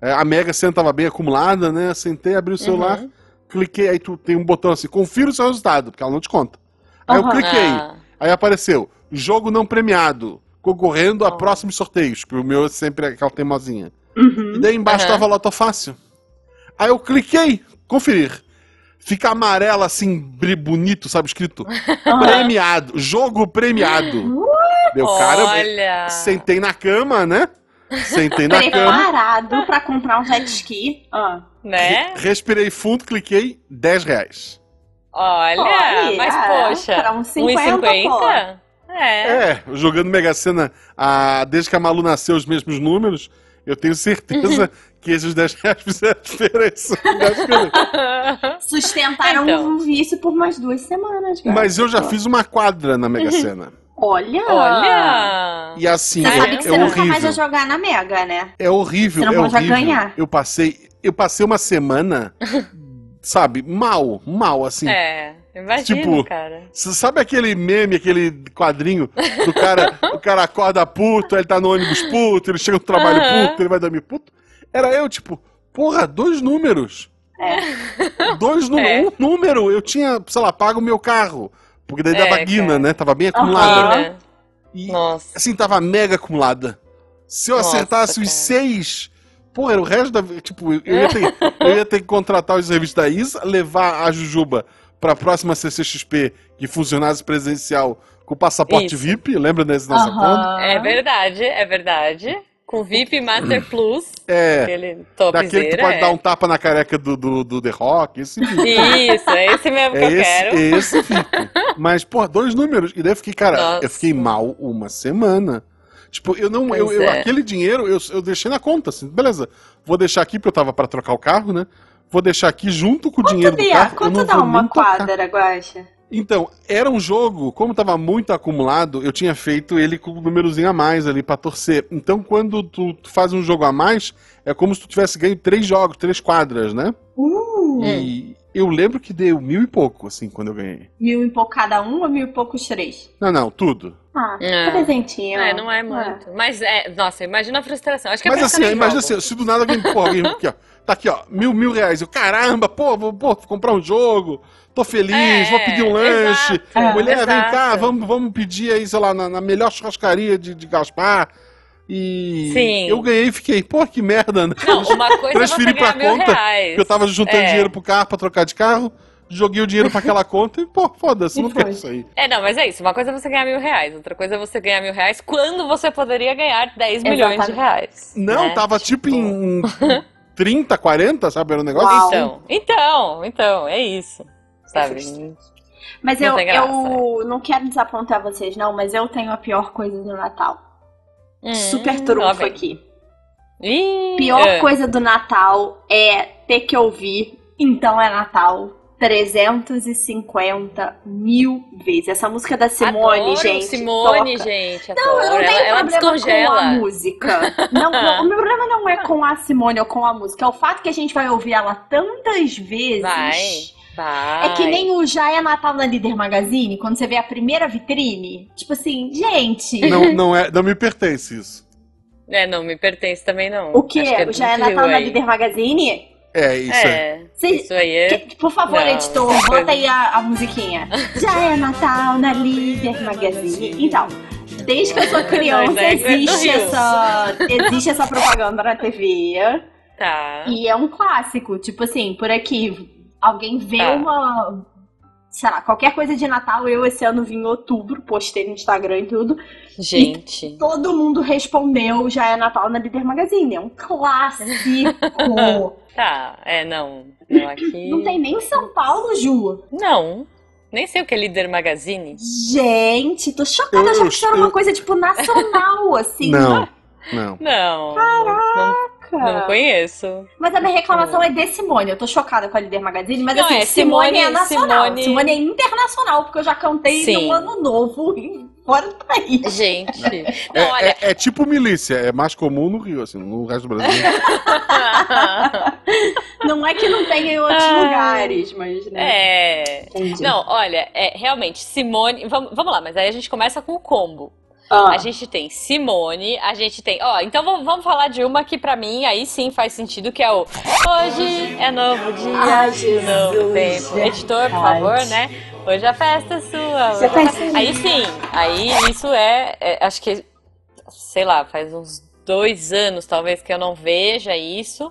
é, a Mega Sena tava bem acumulada, né, sentei, abri o celular, Uhum. cliquei, aí tu tem um botão assim, confira o seu resultado, porque ela não te conta. Aí eu Aham. cliquei, Ah, aí apareceu, jogo não premiado, concorrendo a próximos sorteios, que o meu é sempre aquela teimosinha. Uhum. E daí embaixo Aham. tava Loto Fácil. Aí eu cliquei, conferir. Fica amarelo assim, bonito, sabe, escrito premiado, jogo premiado. Meu cara, Olha! sentei na cama, né? Sentei na cama, Preparado pra comprar um jet ski. Ah. Né? respirei fundo, cliquei, 10 reais. Olha, Olha, mas poxa, pra uns 50, 1,50? É. É, jogando Mega Sena ah, desde que a Malu nasceu os mesmos números, eu tenho certeza que esses 10 reais fizeram diferença. Sustentaram Então. um vício por mais duas semanas, cara. Mas eu já fiz uma quadra na Mega Sena. Olha! Olha! E assim, Você é, sabe que é você nunca mais vai horrível. jogar na Mega, né? É horrível, Você é não pode horrível. ganhar. Eu passei, eu passei uma semana, sabe, mal, mal, assim. É, imagina, Tipo, cara. Você sabe aquele meme, aquele quadrinho do cara, o cara acorda puto, aí ele tá no ônibus puto, ele chega no trabalho Aham. puto, ele vai dormir puto? Era eu, tipo, porra, dois números. Dois números. É. Um número, eu tinha, sei lá, pago o meu carro. Porque daí É, dava guina, cara. né? Tava bem acumulada. Né? E, Nossa. assim, tava mega acumulada. Se eu Nossa, acertasse os cara. seis, pô, era o resto da. Tipo, eu ia, ter, eu ia ter que contratar os serviços da Isa, levar a Jujuba pra próxima CCXP que funcionasse presencial com passaporte Isso. VIP, lembra desse nosso acordo? Aham. É verdade, é verdade. Com VIP Master Plus, É. aquele Daquele topzera. que pode é. dar um tapa na careca do, do, do The Rock, esse VIP. Isso, é esse mesmo que É eu quero. esse, esse VIP. Mas, pô, dois números. E daí eu fiquei, cara, Nossa. eu fiquei mal uma semana. Tipo, eu não. Eu, eu- é. aquele dinheiro eu, eu deixei na conta, assim, beleza. Vou deixar aqui, porque eu tava pra trocar o carro, né? Vou deixar aqui junto com o dinheiro Quanto, do Bia? carro. eu Quanto não dá vou uma tocar. quadra, Guaxa? Então, era um jogo, como tava muito acumulado, eu tinha feito ele com um númerozinho a mais ali pra torcer. Então, quando tu, tu faz um jogo a mais, é como se tu tivesse ganho três jogos, três quadras, né? Uh, E eu lembro que deu mil e pouco, assim, quando eu ganhei. mil e pouco cada um ou mil e pouco os três? Não, não, tudo. Ah, É. presentinho. É, não é muito. Mas é, nossa, imagina a frustração. Acho que é Mas assim, imagina jogo. assim, se do nada alguém, pô, alguém aqui, ó, tá aqui, ó, mil, mil reais. Eu, caramba, pô, vou, pô, comprar um jogo, tô feliz, É, vou pedir um lanche. exato, Mulher, vem exato. cá, vamos, vamos pedir aí, sei lá, na, na melhor churrascaria de, de Gaspar. E Sim. eu ganhei e fiquei, pô, que merda, né? Não, uma coisa é você Transferi pra conta, reais. Porque eu tava juntando É. dinheiro pro carro pra trocar de carro, joguei o dinheiro pra aquela conta e, pô, foda-se, não foi. quero isso aí. É, não, mas é isso. Uma coisa é você ganhar mil reais, outra coisa é você ganhar mil reais quando você poderia ganhar 10 milhões de Exatamente. reais. Não, né? tava tipo em 30, 40, sabe? Era um negócio Uau. Então, então, então, é isso. Sabe? Mas Não eu, eu não quero desapontar vocês, não, mas eu tenho a pior coisa do Natal. Hum, Super trunfo aqui. Ih, Pior é. coisa do Natal é ter que ouvir Então é Natal 350 mil vezes. Essa música da Simone, Adoro gente. Simone, toca. gente. Não, eu não adoro. tenho ela, ela problema com a música. Não, não, o meu problema não é com a Simone ou com a música. É o fato que a gente vai ouvir ela tantas vezes. Vai, vai. É que nem o Já é Natal na Líder Magazine, quando você vê a primeira vitrine. Tipo assim, gente. Não, não, é, não me pertence isso. É, não, me pertence também não. O quê? Acho que Já é Natal na. Líder Magazine? É, isso é. É, Vocês- isso aí é... Que- por favor, Não, editor, bota aí a, a musiquinha. Já é Natal na Líder Magazine. Então, desde que eu sou criança, Mas é existe essa, existe essa propaganda na TV. Tá. E é um clássico. Tipo assim, por aqui, alguém vê Tá. uma. sei lá, qualquer coisa de Natal, eu esse ano vim em outubro, postei no Instagram e tudo. Gente. E todo mundo respondeu, já é Natal na Líder Magazine. É um clássico. tá, é, não. Não, aqui... não tem nem em São Paulo, Ju. Não. Nem sei o que é Líder Magazine. Gente, tô chocada, eu, já que era uma coisa, tipo, nacional, assim. Não, não. Não. Caraca. Não, não conheço. Mas a minha reclamação é de Simone. Eu tô chocada com a Líder Magazine, mas não, assim, é, Simone, Simone, é nacional. Simone... Simone... é internacional, porque eu já cantei Sim. no ano novo fora do país. Gente. Não, é, olha... é, é, tipo milícia, é mais comum no Rio, assim, no resto do Brasil. não é que não tenha em outros ah, lugares, mas. Né? É. Entendi. Não, olha, é, realmente, Simone. Vamos, vamos lá, mas aí a gente começa com o combo. Ah. A gente tem Simone, a gente tem. Ó, então vamos, vamos falar de uma que pra mim aí sim faz sentido, que é o Hoje é novo dia, Ai, novo tempo. Editor, por favor, né? Hoje a festa é sua. Hoje tá Aí sim, aí isso é, é, Acho que, sei lá, faz uns dois anos talvez que eu não veja isso,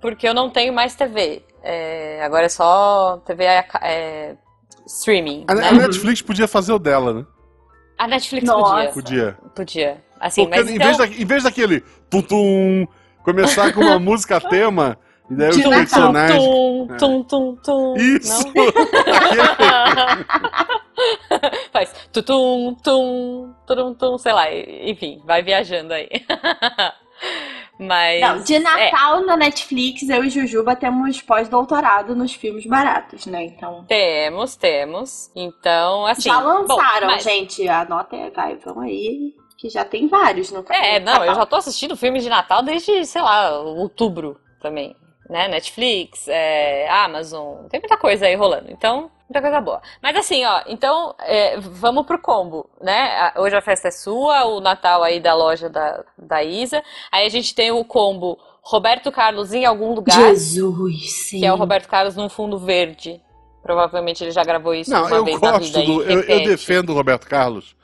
porque eu não tenho mais TV. É, agora é só TV é, streaming. A, né? a Netflix podia fazer o dela, né? A Netflix Nossa. podia. Podia. Podia. Assim, Porque mas em, então... vez da, em vez daquele tum, tum começar com uma música tema, e daí De os personagens. Tum, tum, tum, tum. Isso! Faz tum, tum, tum, tum, sei lá, enfim, vai viajando aí. Mas. Não, de é. Natal é. na Netflix, eu e Jujuba temos pós-doutorado nos filmes baratos, né? Então. Temos, temos. Então, assim. Já lançaram, bom, mas... gente. Anota aí, vai, vão aí. Que já tem vários no canal. É, não, eu já tô assistindo filmes de Natal desde, sei lá, outubro também. Né? Netflix, é, Amazon, tem muita coisa aí rolando. Então, muita coisa boa. Mas assim, ó, então é, vamos pro combo, né? Hoje a festa é sua, o Natal aí da loja da, da Isa. Aí a gente tem o combo Roberto Carlos em algum lugar. Jesus, sim. Que é o Roberto Carlos num fundo verde. Provavelmente ele já gravou isso Não, uma eu vez gosto na vida. Do, eu, eu defendo o Roberto Carlos.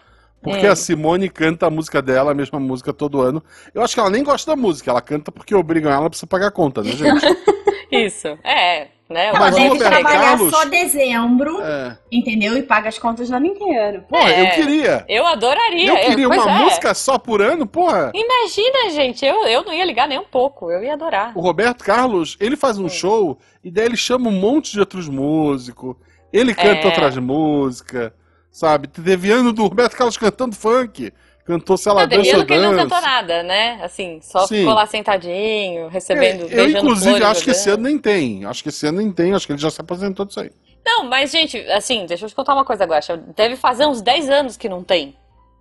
Porque hum. a Simone canta a música dela, a mesma música todo ano. Eu acho que ela nem gosta da música, ela canta porque obrigam ela pra pagar a conta, né, gente? Isso, é. Né? Ela Mas deve trabalhar Carlos, só dezembro, é. entendeu? E paga as contas do ano inteiro. Pô, é, eu queria. Eu adoraria. Eu queria uma é. música só por ano, porra. Imagina, gente, eu, eu não ia ligar nem um pouco, eu ia adorar. O Roberto Carlos, ele faz um show e daí ele chama um monte de outros músicos, ele canta é. outras músicas, sabe? Teve ano do Roberto Carlos cantando funk. Cantou, sei lá, não, dança ou que ele não cantou nada, né? Assim, só Sim. ficou lá sentadinho, recebendo, é, Eu, inclusive, acho que esse ano nem tem. Acho que esse ano nem tem, acho que ele já se apresentou disso aí. Não, mas, gente, assim, deixa eu te contar uma coisa agora. Deve fazer uns 10 anos que não tem.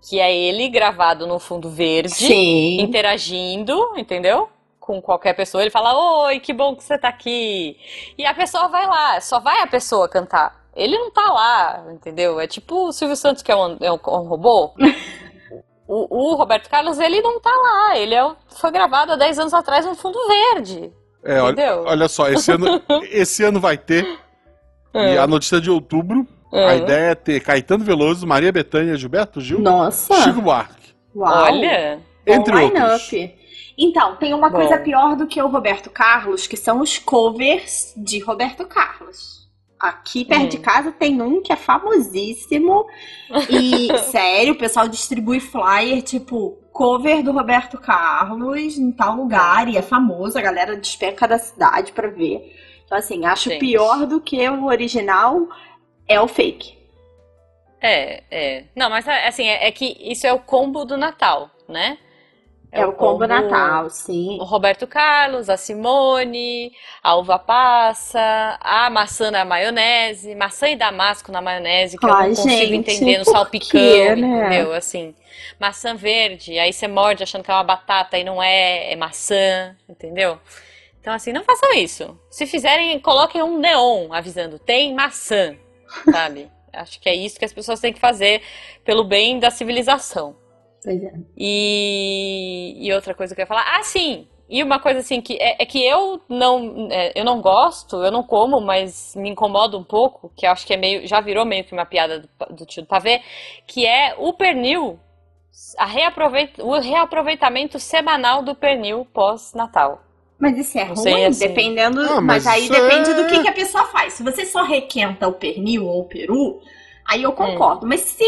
Que é ele gravado no fundo verde, Sim. interagindo, entendeu? Com qualquer pessoa. Ele fala, oi, que bom que você tá aqui. E a pessoa vai lá, só vai a pessoa cantar. Ele não tá lá, entendeu? É tipo o Silvio Santos, que é um, é um, um robô. O, o, Roberto Carlos, ele não tá lá. Ele é, foi gravado há 10 anos atrás no fundo verde. É, olha, olha, só, esse ano, esse ano vai ter. É. E a notícia de outubro, é. a ideia é ter Caetano Veloso, Maria Bethânia, Gilberto Gil, Nossa. Chico Buarque. Uau. Olha! Entre outros. Então, tem uma Bom. coisa pior do que o Roberto Carlos, que são os covers de Roberto Carlos. Aqui perto hum. de casa tem um que é famosíssimo. E, sério, o pessoal distribui flyer, tipo, cover do Roberto Carlos em tal lugar. E é famoso, a galera despeca da cidade pra ver. Então, assim, acho Gente. pior do que o original é o fake. É, é. Não, mas assim, é, é que isso é o combo do Natal, né? É, é o combo, combo Natal, sim. O Roberto Carlos, a Simone, a uva passa, a maçã na maionese, maçã e damasco na maionese, que Ai, eu não consigo gente, entender no salpicão, quê, né? entendeu? Assim, maçã verde, aí você morde achando que é uma batata e não é, é maçã, entendeu? Então, assim, não façam isso. Se fizerem, coloquem um neon avisando, tem maçã, sabe? Acho que é isso que as pessoas têm que fazer pelo bem da civilização. Pois é. E, e outra coisa que eu ia falar. Ah, sim! E uma coisa assim que é, é que eu não é, eu não gosto, eu não como, mas me incomoda um pouco, que acho que é meio já virou meio que uma piada do, do tio do pavê, que é o pernil, a reaproveita, o reaproveitamento semanal do pernil pós-natal. Mas isso é Não ruim, sei, assim. dependendo. Ah, mas, mas aí isso depende é- do que, que a pessoa faz. Se você só requenta o pernil ou o peru, aí eu Hum. concordo. Mas se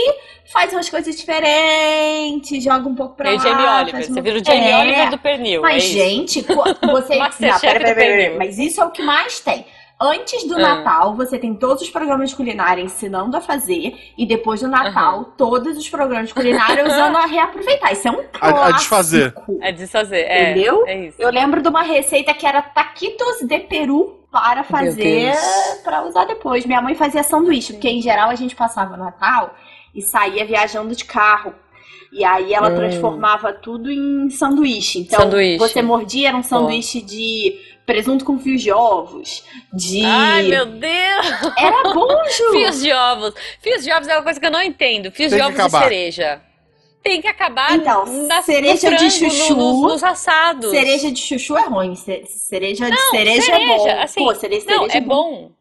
faz umas coisas diferentes, joga um pouco pra Meio lá. Jamie Oliver. Você uma- vira o Jamie É. Oliver do pernil. Mas, é gente, você. Não, pera, pera, pera. Mas isso é o que mais tem. Antes do Ah. Natal, você tem todos os programas culinários ensinando a fazer. E depois do Natal, todos os programas culinários usando a reaproveitar. Isso é um A- a clássico. desfazer. É desfazer. É, Entendeu? É isso. Eu lembro de uma receita que era taquitos de peru para fazer, para usar depois. Minha mãe fazia sanduíche, porque em geral a gente passava o Natal e saía viajando de carro. E aí ela Hum. transformava tudo em sanduíche. Então, Sanduíche. você mordia, era um sanduíche de presunto com fios de ovos, de... Ai, meu Deus! Era bom, Ju! Fios de ovos. Fios de ovos é uma coisa que eu não entendo. Fios Tem de ovos acabar. de cereja. Tem que acabar Então, na, cereja no de frango, chuchu. no- nos, nos assados. Cereja de chuchu é ruim, ce- cereja de cereja, é cereja, bom. assim, Pô, cereja, Não, cereja é bom.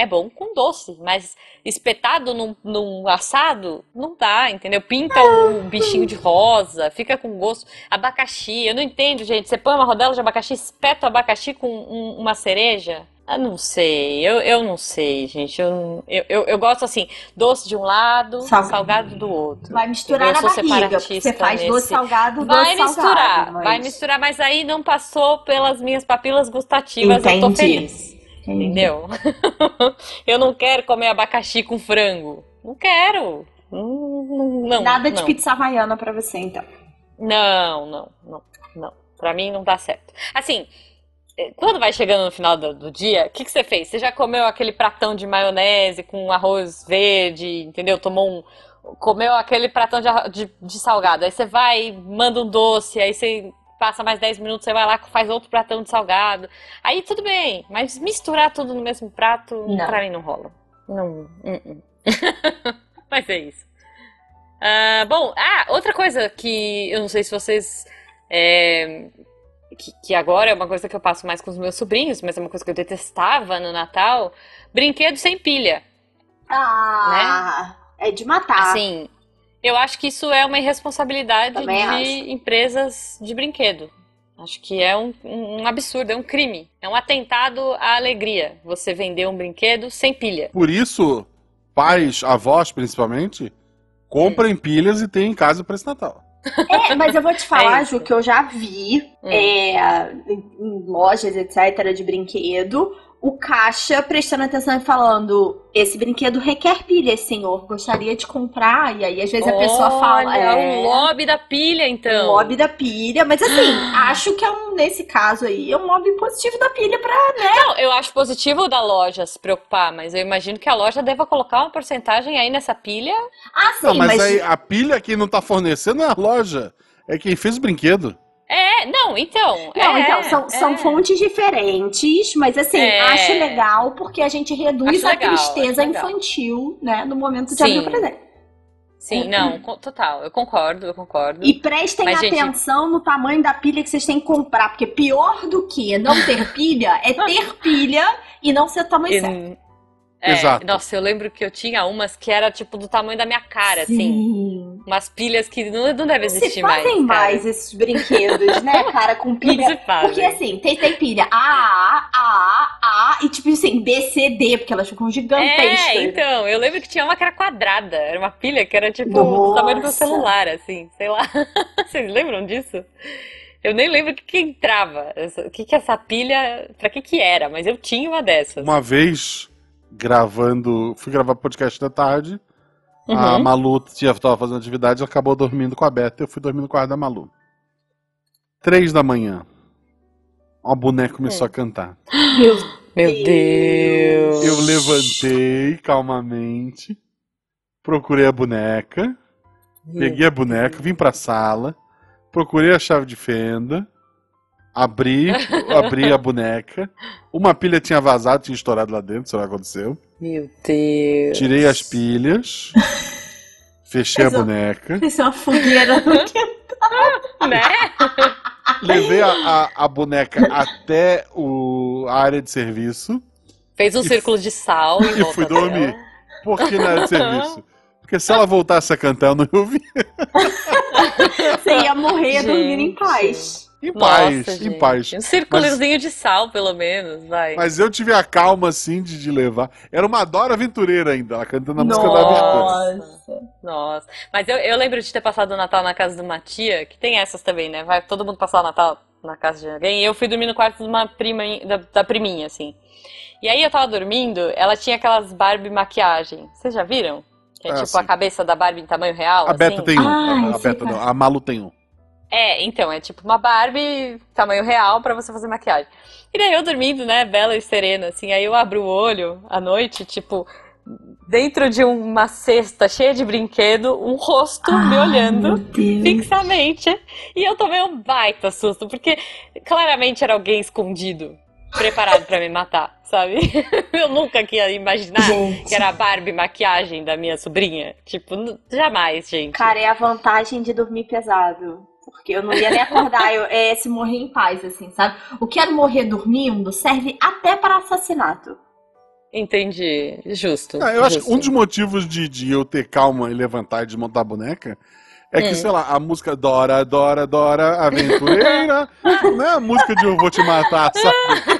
É bom com doce, mas espetado num, num assado, não dá, entendeu? Pinta o bichinho de rosa, fica com gosto. Abacaxi, eu não entendo, gente. Você põe uma rodela de abacaxi, espeta o abacaxi com um- uma cereja. Eu não sei, eu, eu não sei, gente. Eu, eu, eu, gosto assim, doce de um lado, Sal- salgado do outro. Vai misturar Eu na barriga, você faz doce nesse- salgado, Vai doce misturar, salgado. mas- vai misturar, mas aí não passou pelas minhas papilas gustativas, eu tô Entendi. feliz. Entendeu? eu não quero comer abacaxi com frango. Não quero. Não, não, não, Nada de não. pizza havaiana pra você, então. Não, não, não, não. Pra mim não dá certo. Assim, eh, quando vai chegando no final do, do dia, o que, que você fez? Você já comeu aquele pratão de maionese com arroz verde, entendeu? Tomou um. Comeu aquele pratão de, de, de salgado. Aí você vai, manda um doce, aí você passa mais 10 minutos, você vai lá faz outro pratão de salgado. Aí tudo bem, mas misturar tudo no mesmo prato, Não. pra mim não rola. Não. uh-uh. mas é isso. Ah, bom, ah, outra coisa que eu não sei se vocês. é, que, que agora é uma coisa que eu passo mais com os meus sobrinhos, mas é uma coisa que eu detestava no Natal: brinquedo sem pilha. Ah, é de matar. Assim, eu acho que isso é uma irresponsabilidade Também de acho. empresas de brinquedo. Acho que é um, um absurdo, é um crime. É um atentado à alegria você vender um brinquedo sem pilha. Por isso, pais, avós principalmente, comprem pilhas e têm em casa para esse Natal. É, mas eu vou te falar, É. Ju, que eu já vi Hum. é, em em lojas, etc., de brinquedo, o caixa prestando atenção e falando: esse brinquedo requer pilha, senhor. Gostaria de comprar. E aí, às vezes, a pessoa fala. É, o lobby da pilha, então. o lobby da pilha. Mas assim, acho que é um, nesse caso aí, é um lobby positivo da pilha pra. Não, eu acho positivo da loja se preocupar, mas eu imagino que a loja deva colocar uma porcentagem aí nessa pilha. Ah, sim, Não, mas, mas. aí a pilha quem não tá fornecendo é a loja. É quem fez o brinquedo. É, não, então. Não, é, então, são, são é. fontes diferentes, mas assim, É. acho legal porque a gente reduz Acho a legal, tristeza infantil, né, no momento de Sim. abrir o presente. Sim, não, co- total, eu concordo, eu concordo. E prestem Mas, gente- atenção no tamanho da pilha que vocês têm que comprar, porque pior do que não ter pilha é ter pilha e não ser o tamanho E- certo. É, Exato. Nossa, eu lembro que eu tinha umas que era tipo do tamanho da minha cara, assim. Sim. Umas pilhas que não, não devem Se existir mais. fazem cara. mais esses brinquedos, né, cara, com Não pilha. se fazem. Porque assim, tem, tem pilha A, A, A, A e tipo assim, B, C, D, porque elas ficam gigantescas. É, então, eu lembro que tinha uma que era quadrada. Era uma pilha que era tipo do tamanho do meu Nossa. celular, assim, sei lá. Vocês lembram disso? Eu nem lembro o que, que entrava. O que, que essa pilha. Pra que que era, mas eu tinha uma dessas. Uma vez, gravando. Fui gravar podcast da tarde. A Uhum. Malu tinha, tava fazendo atividade e acabou dormindo com a Beta. Eu fui dormir no quarto da Malu. Três da manhã. Uma boneca começou a cantar. Meu Deus. Eu levantei calmamente, procurei a boneca, peguei a boneca, vim pra sala, procurei a chave de fenda, abri, abri a boneca. Uma pilha tinha vazado, tinha estourado lá dentro, sei lá o que aconteceu. Meu Deus. Tirei as pilhas, fechei a Mas eu- boneca, Isso é uma fogueira no que Né? levei a, a, a boneca até o, a área de serviço. Fez um E- círculo de sal em e fui dormir. dela. Por que na área de serviço? Porque se ela voltasse a cantar, eu não ia ouvir. você ia morrer dormindo em Gente. paz. Em paz, Nossa, em gente. paz. Um círculozinho de sal, pelo menos, vai. Mas eu tive a calma, assim, de, de levar. Era uma Dora Aventureira ainda, ela cantando a música da abertura. Nossa. Nossa. Mas eu, eu lembro de ter passado o Natal na casa de uma tia, que tem essas também, né? Vai todo mundo passar o Natal na casa de alguém. E eu fui dormir no quarto de uma prima, da, da priminha, assim. E aí eu tava dormindo, ela tinha aquelas Barbie maquiagem. Vocês já viram? Que é Ah, tipo sim. a cabeça da Barbie em tamanho real, A Beta assim. tem um. Ah, a, a Beta não, a Malu tem um. É, então, é tipo uma Barbie tamanho real pra você fazer maquiagem. E daí eu dormindo, né, bela e serena, assim, aí eu abro o olho à noite, tipo, dentro de uma cesta cheia de brinquedo, um rosto me Ai, olhando Meu Deus. fixamente. E eu tomei um baita susto, porque claramente era alguém escondido, preparado pra me matar, sabe? Eu nunca ia imaginar Gente. que era a Barbie maquiagem da minha sobrinha. Tipo, jamais, gente. Cara, é a vantagem de dormir pesado. Porque eu não ia nem acordar, eu, é se morrer em paz, assim, sabe? O quero morrer dormindo serve até para assassinato. Entendi. Justo. Ah, eu acho que justo. um dos motivos de, de eu ter calma e levantar e desmontar a boneca é que, Hum. sei lá, a música Dora, Dora, Dora, Aventureira, não é a música de Eu Vou Te Matar, sabe?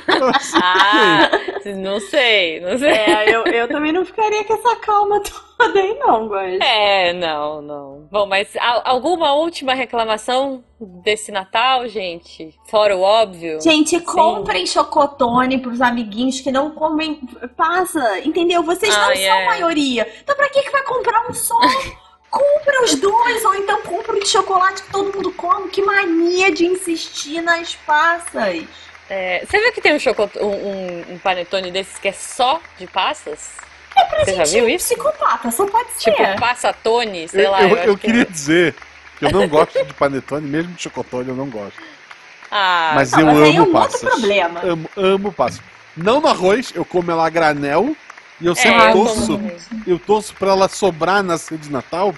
Ah, não sei, não sei. É, eu, eu também não ficaria com essa calma toda aí, não, mas. É, não, não. Bom, mas a- alguma última reclamação desse Natal, gente? Fora o óbvio? Gente, comprem chocotone pros amiguinhos que não comem passa, entendeu? Vocês não Ah, são é. maioria. Então pra que que vai comprar um só? Compra os dois, ou então compra o de chocolate que todo mundo come. Que mania de insistir nas passas. É, você viu que tem um, chocot... um, um, um panetone desses que é só de passas? Você já Gente, viu isso? psicopata, só pode ser. Tipo, passatone, sei Eu, lá. eu, eu eu acho que- queria dizer que eu não gosto de panetone, mesmo de chocotone eu não gosto. Ah, Mas Não, eu mas aí é amo um passas. outro problema. Amo, amo passas. Não no arroz, eu como ela a granel e eu é, sempre eu torço. Eu torço pra ela sobrar na ceia de Natal,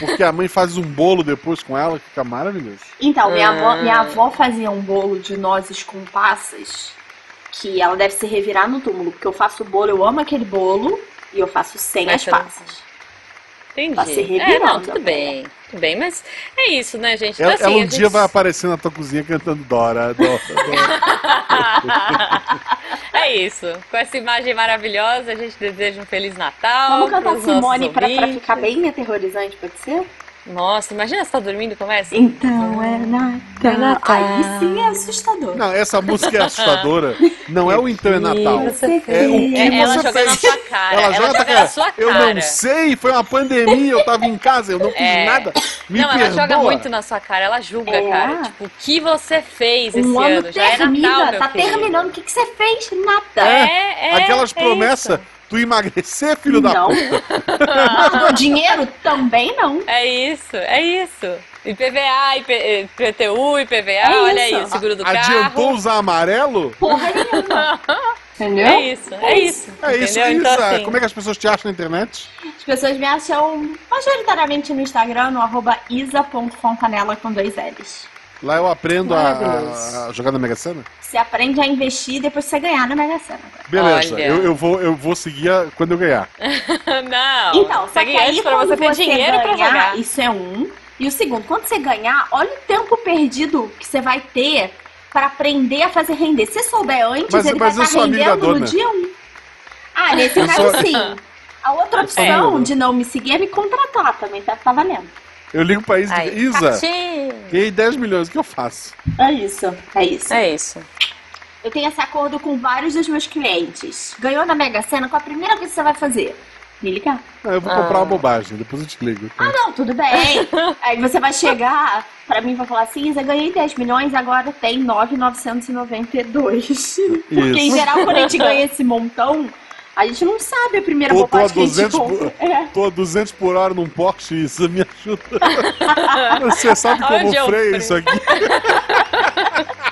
porque a mãe faz um bolo depois com ela, que fica maravilhoso. Então, minha, avó, Ah. minha avó fazia um bolo de nozes com passas que ela deve se revirar no túmulo, porque eu faço o bolo, eu amo aquele bolo e eu faço sem Mas as passas. Entendi. Tá se é, revirando, não, tudo né? bem. Tudo bem, mas é isso, né, gente? Ela, Então, assim, ela um a dia gente- vai aparecer na tua cozinha cantando Dora, Dora, Dora. é isso. Com essa imagem maravilhosa, a gente deseja um Feliz Natal. Vamos cantar Simone pra, pra ficar bem aterrorizante, pode ser? Nossa, imagina você tá dormindo e começa. Então é Natal. É Natal. Aí sim é assustador. Não, essa música é assustadora. Não é o Então é Natal. É o que É, ela você joga na fez. sua cara. Ela, joga joga na na sua Eu cara. não sei, foi uma pandemia, eu tava em casa, eu não fiz É. nada. Me não, ela perdoa. joga muito na sua cara, ela julga, É. cara. Tipo, o que você fez esse Um ano ano? Já é termina, Natal, meu tá filho. terminando. O que, que você fez? Nada. É, é. Aquelas é promessas, tu emagrecer, filho da não. puta. Guardou dinheiro? Também não. É isso, é isso. IPVA, IP, eh, IPTU, IPVA, É olha aí, isso. o seguro do Adiantou carro. usar amarelo? Porra nenhuma. Entendeu? É isso, é isso. É isso, é isso. Então, assim, Como é que as pessoas te acham na internet? As pessoas me acham majoritariamente no Instagram, no arroba isa.fontanela com dois L's. Lá eu aprendo a, a jogar na Mega Sena? Você aprende a investir depois você ganhar na Mega Sena. Beleza, eu, eu, vou, eu vou seguir a- quando eu ganhar. Não, Então, só segue que aí pra você ter você dinheiro pra ganhar, jogar. isso é um. E o segundo, quando você ganhar, olha o tempo perdido que você vai ter pra aprender a fazer render. Se souber antes, Mas- ele mas vai estar da rendendo no dona. dia 1. Ah, nesse Eu caso sou- sim. A outra opção amigo. de não me seguir é me contratar, também tá, tá valendo. Eu ligo pra Isa e digo, Isa, ganhei 10 milhões, o que eu faço? É isso. É isso. É isso. Eu tenho esse acordo com vários dos meus clientes. Ganhou na Mega Sena, qual a primeira coisa que você vai fazer? Me ligar. Ah, eu vou Ah. comprar uma bobagem, depois eu te ligo. tá? Ah, não, tudo bem. Aí você vai chegar pra mim e vai falar assim, Isa, ganhei 10 milhões, agora tem 9,992. Porque em Isso. geral, quando a gente ganha esse montão, a gente não sabe a primeira Tô, tô a bobagem que a gente 200 por. É. tô a 200 por hora num Porsche, isso me ajuda. Você sabe como Onde é o freio freio? isso aqui?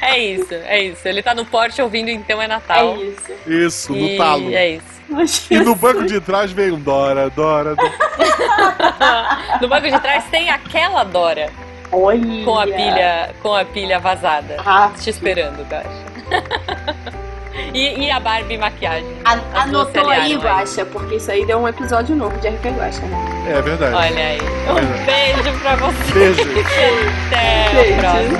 É isso, é isso. Ele tá no porte ouvindo Então é É Natal. isso. Isso, no E talo. É isso. E no banco de trás vem um Dora, Dora, Dora. No banco de trás tem aquela Dora Olha. com a pilha, com a pilha vazada. Ah, Te esperando, Guaxa. E, e a Barbie maquiagem. A, anotou aí, Guaxa, porque isso aí deu um episódio novo de RP Guaxa, né? É verdade. Olha aí. Um é. beijo pra você. Beijo. Até beijo. o próximo.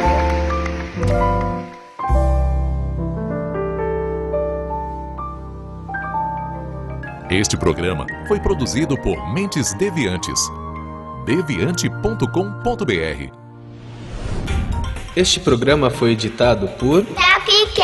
Este programa foi produzido por Mentes Deviantes. deviante.com.br. Este programa foi editado por Tapicast.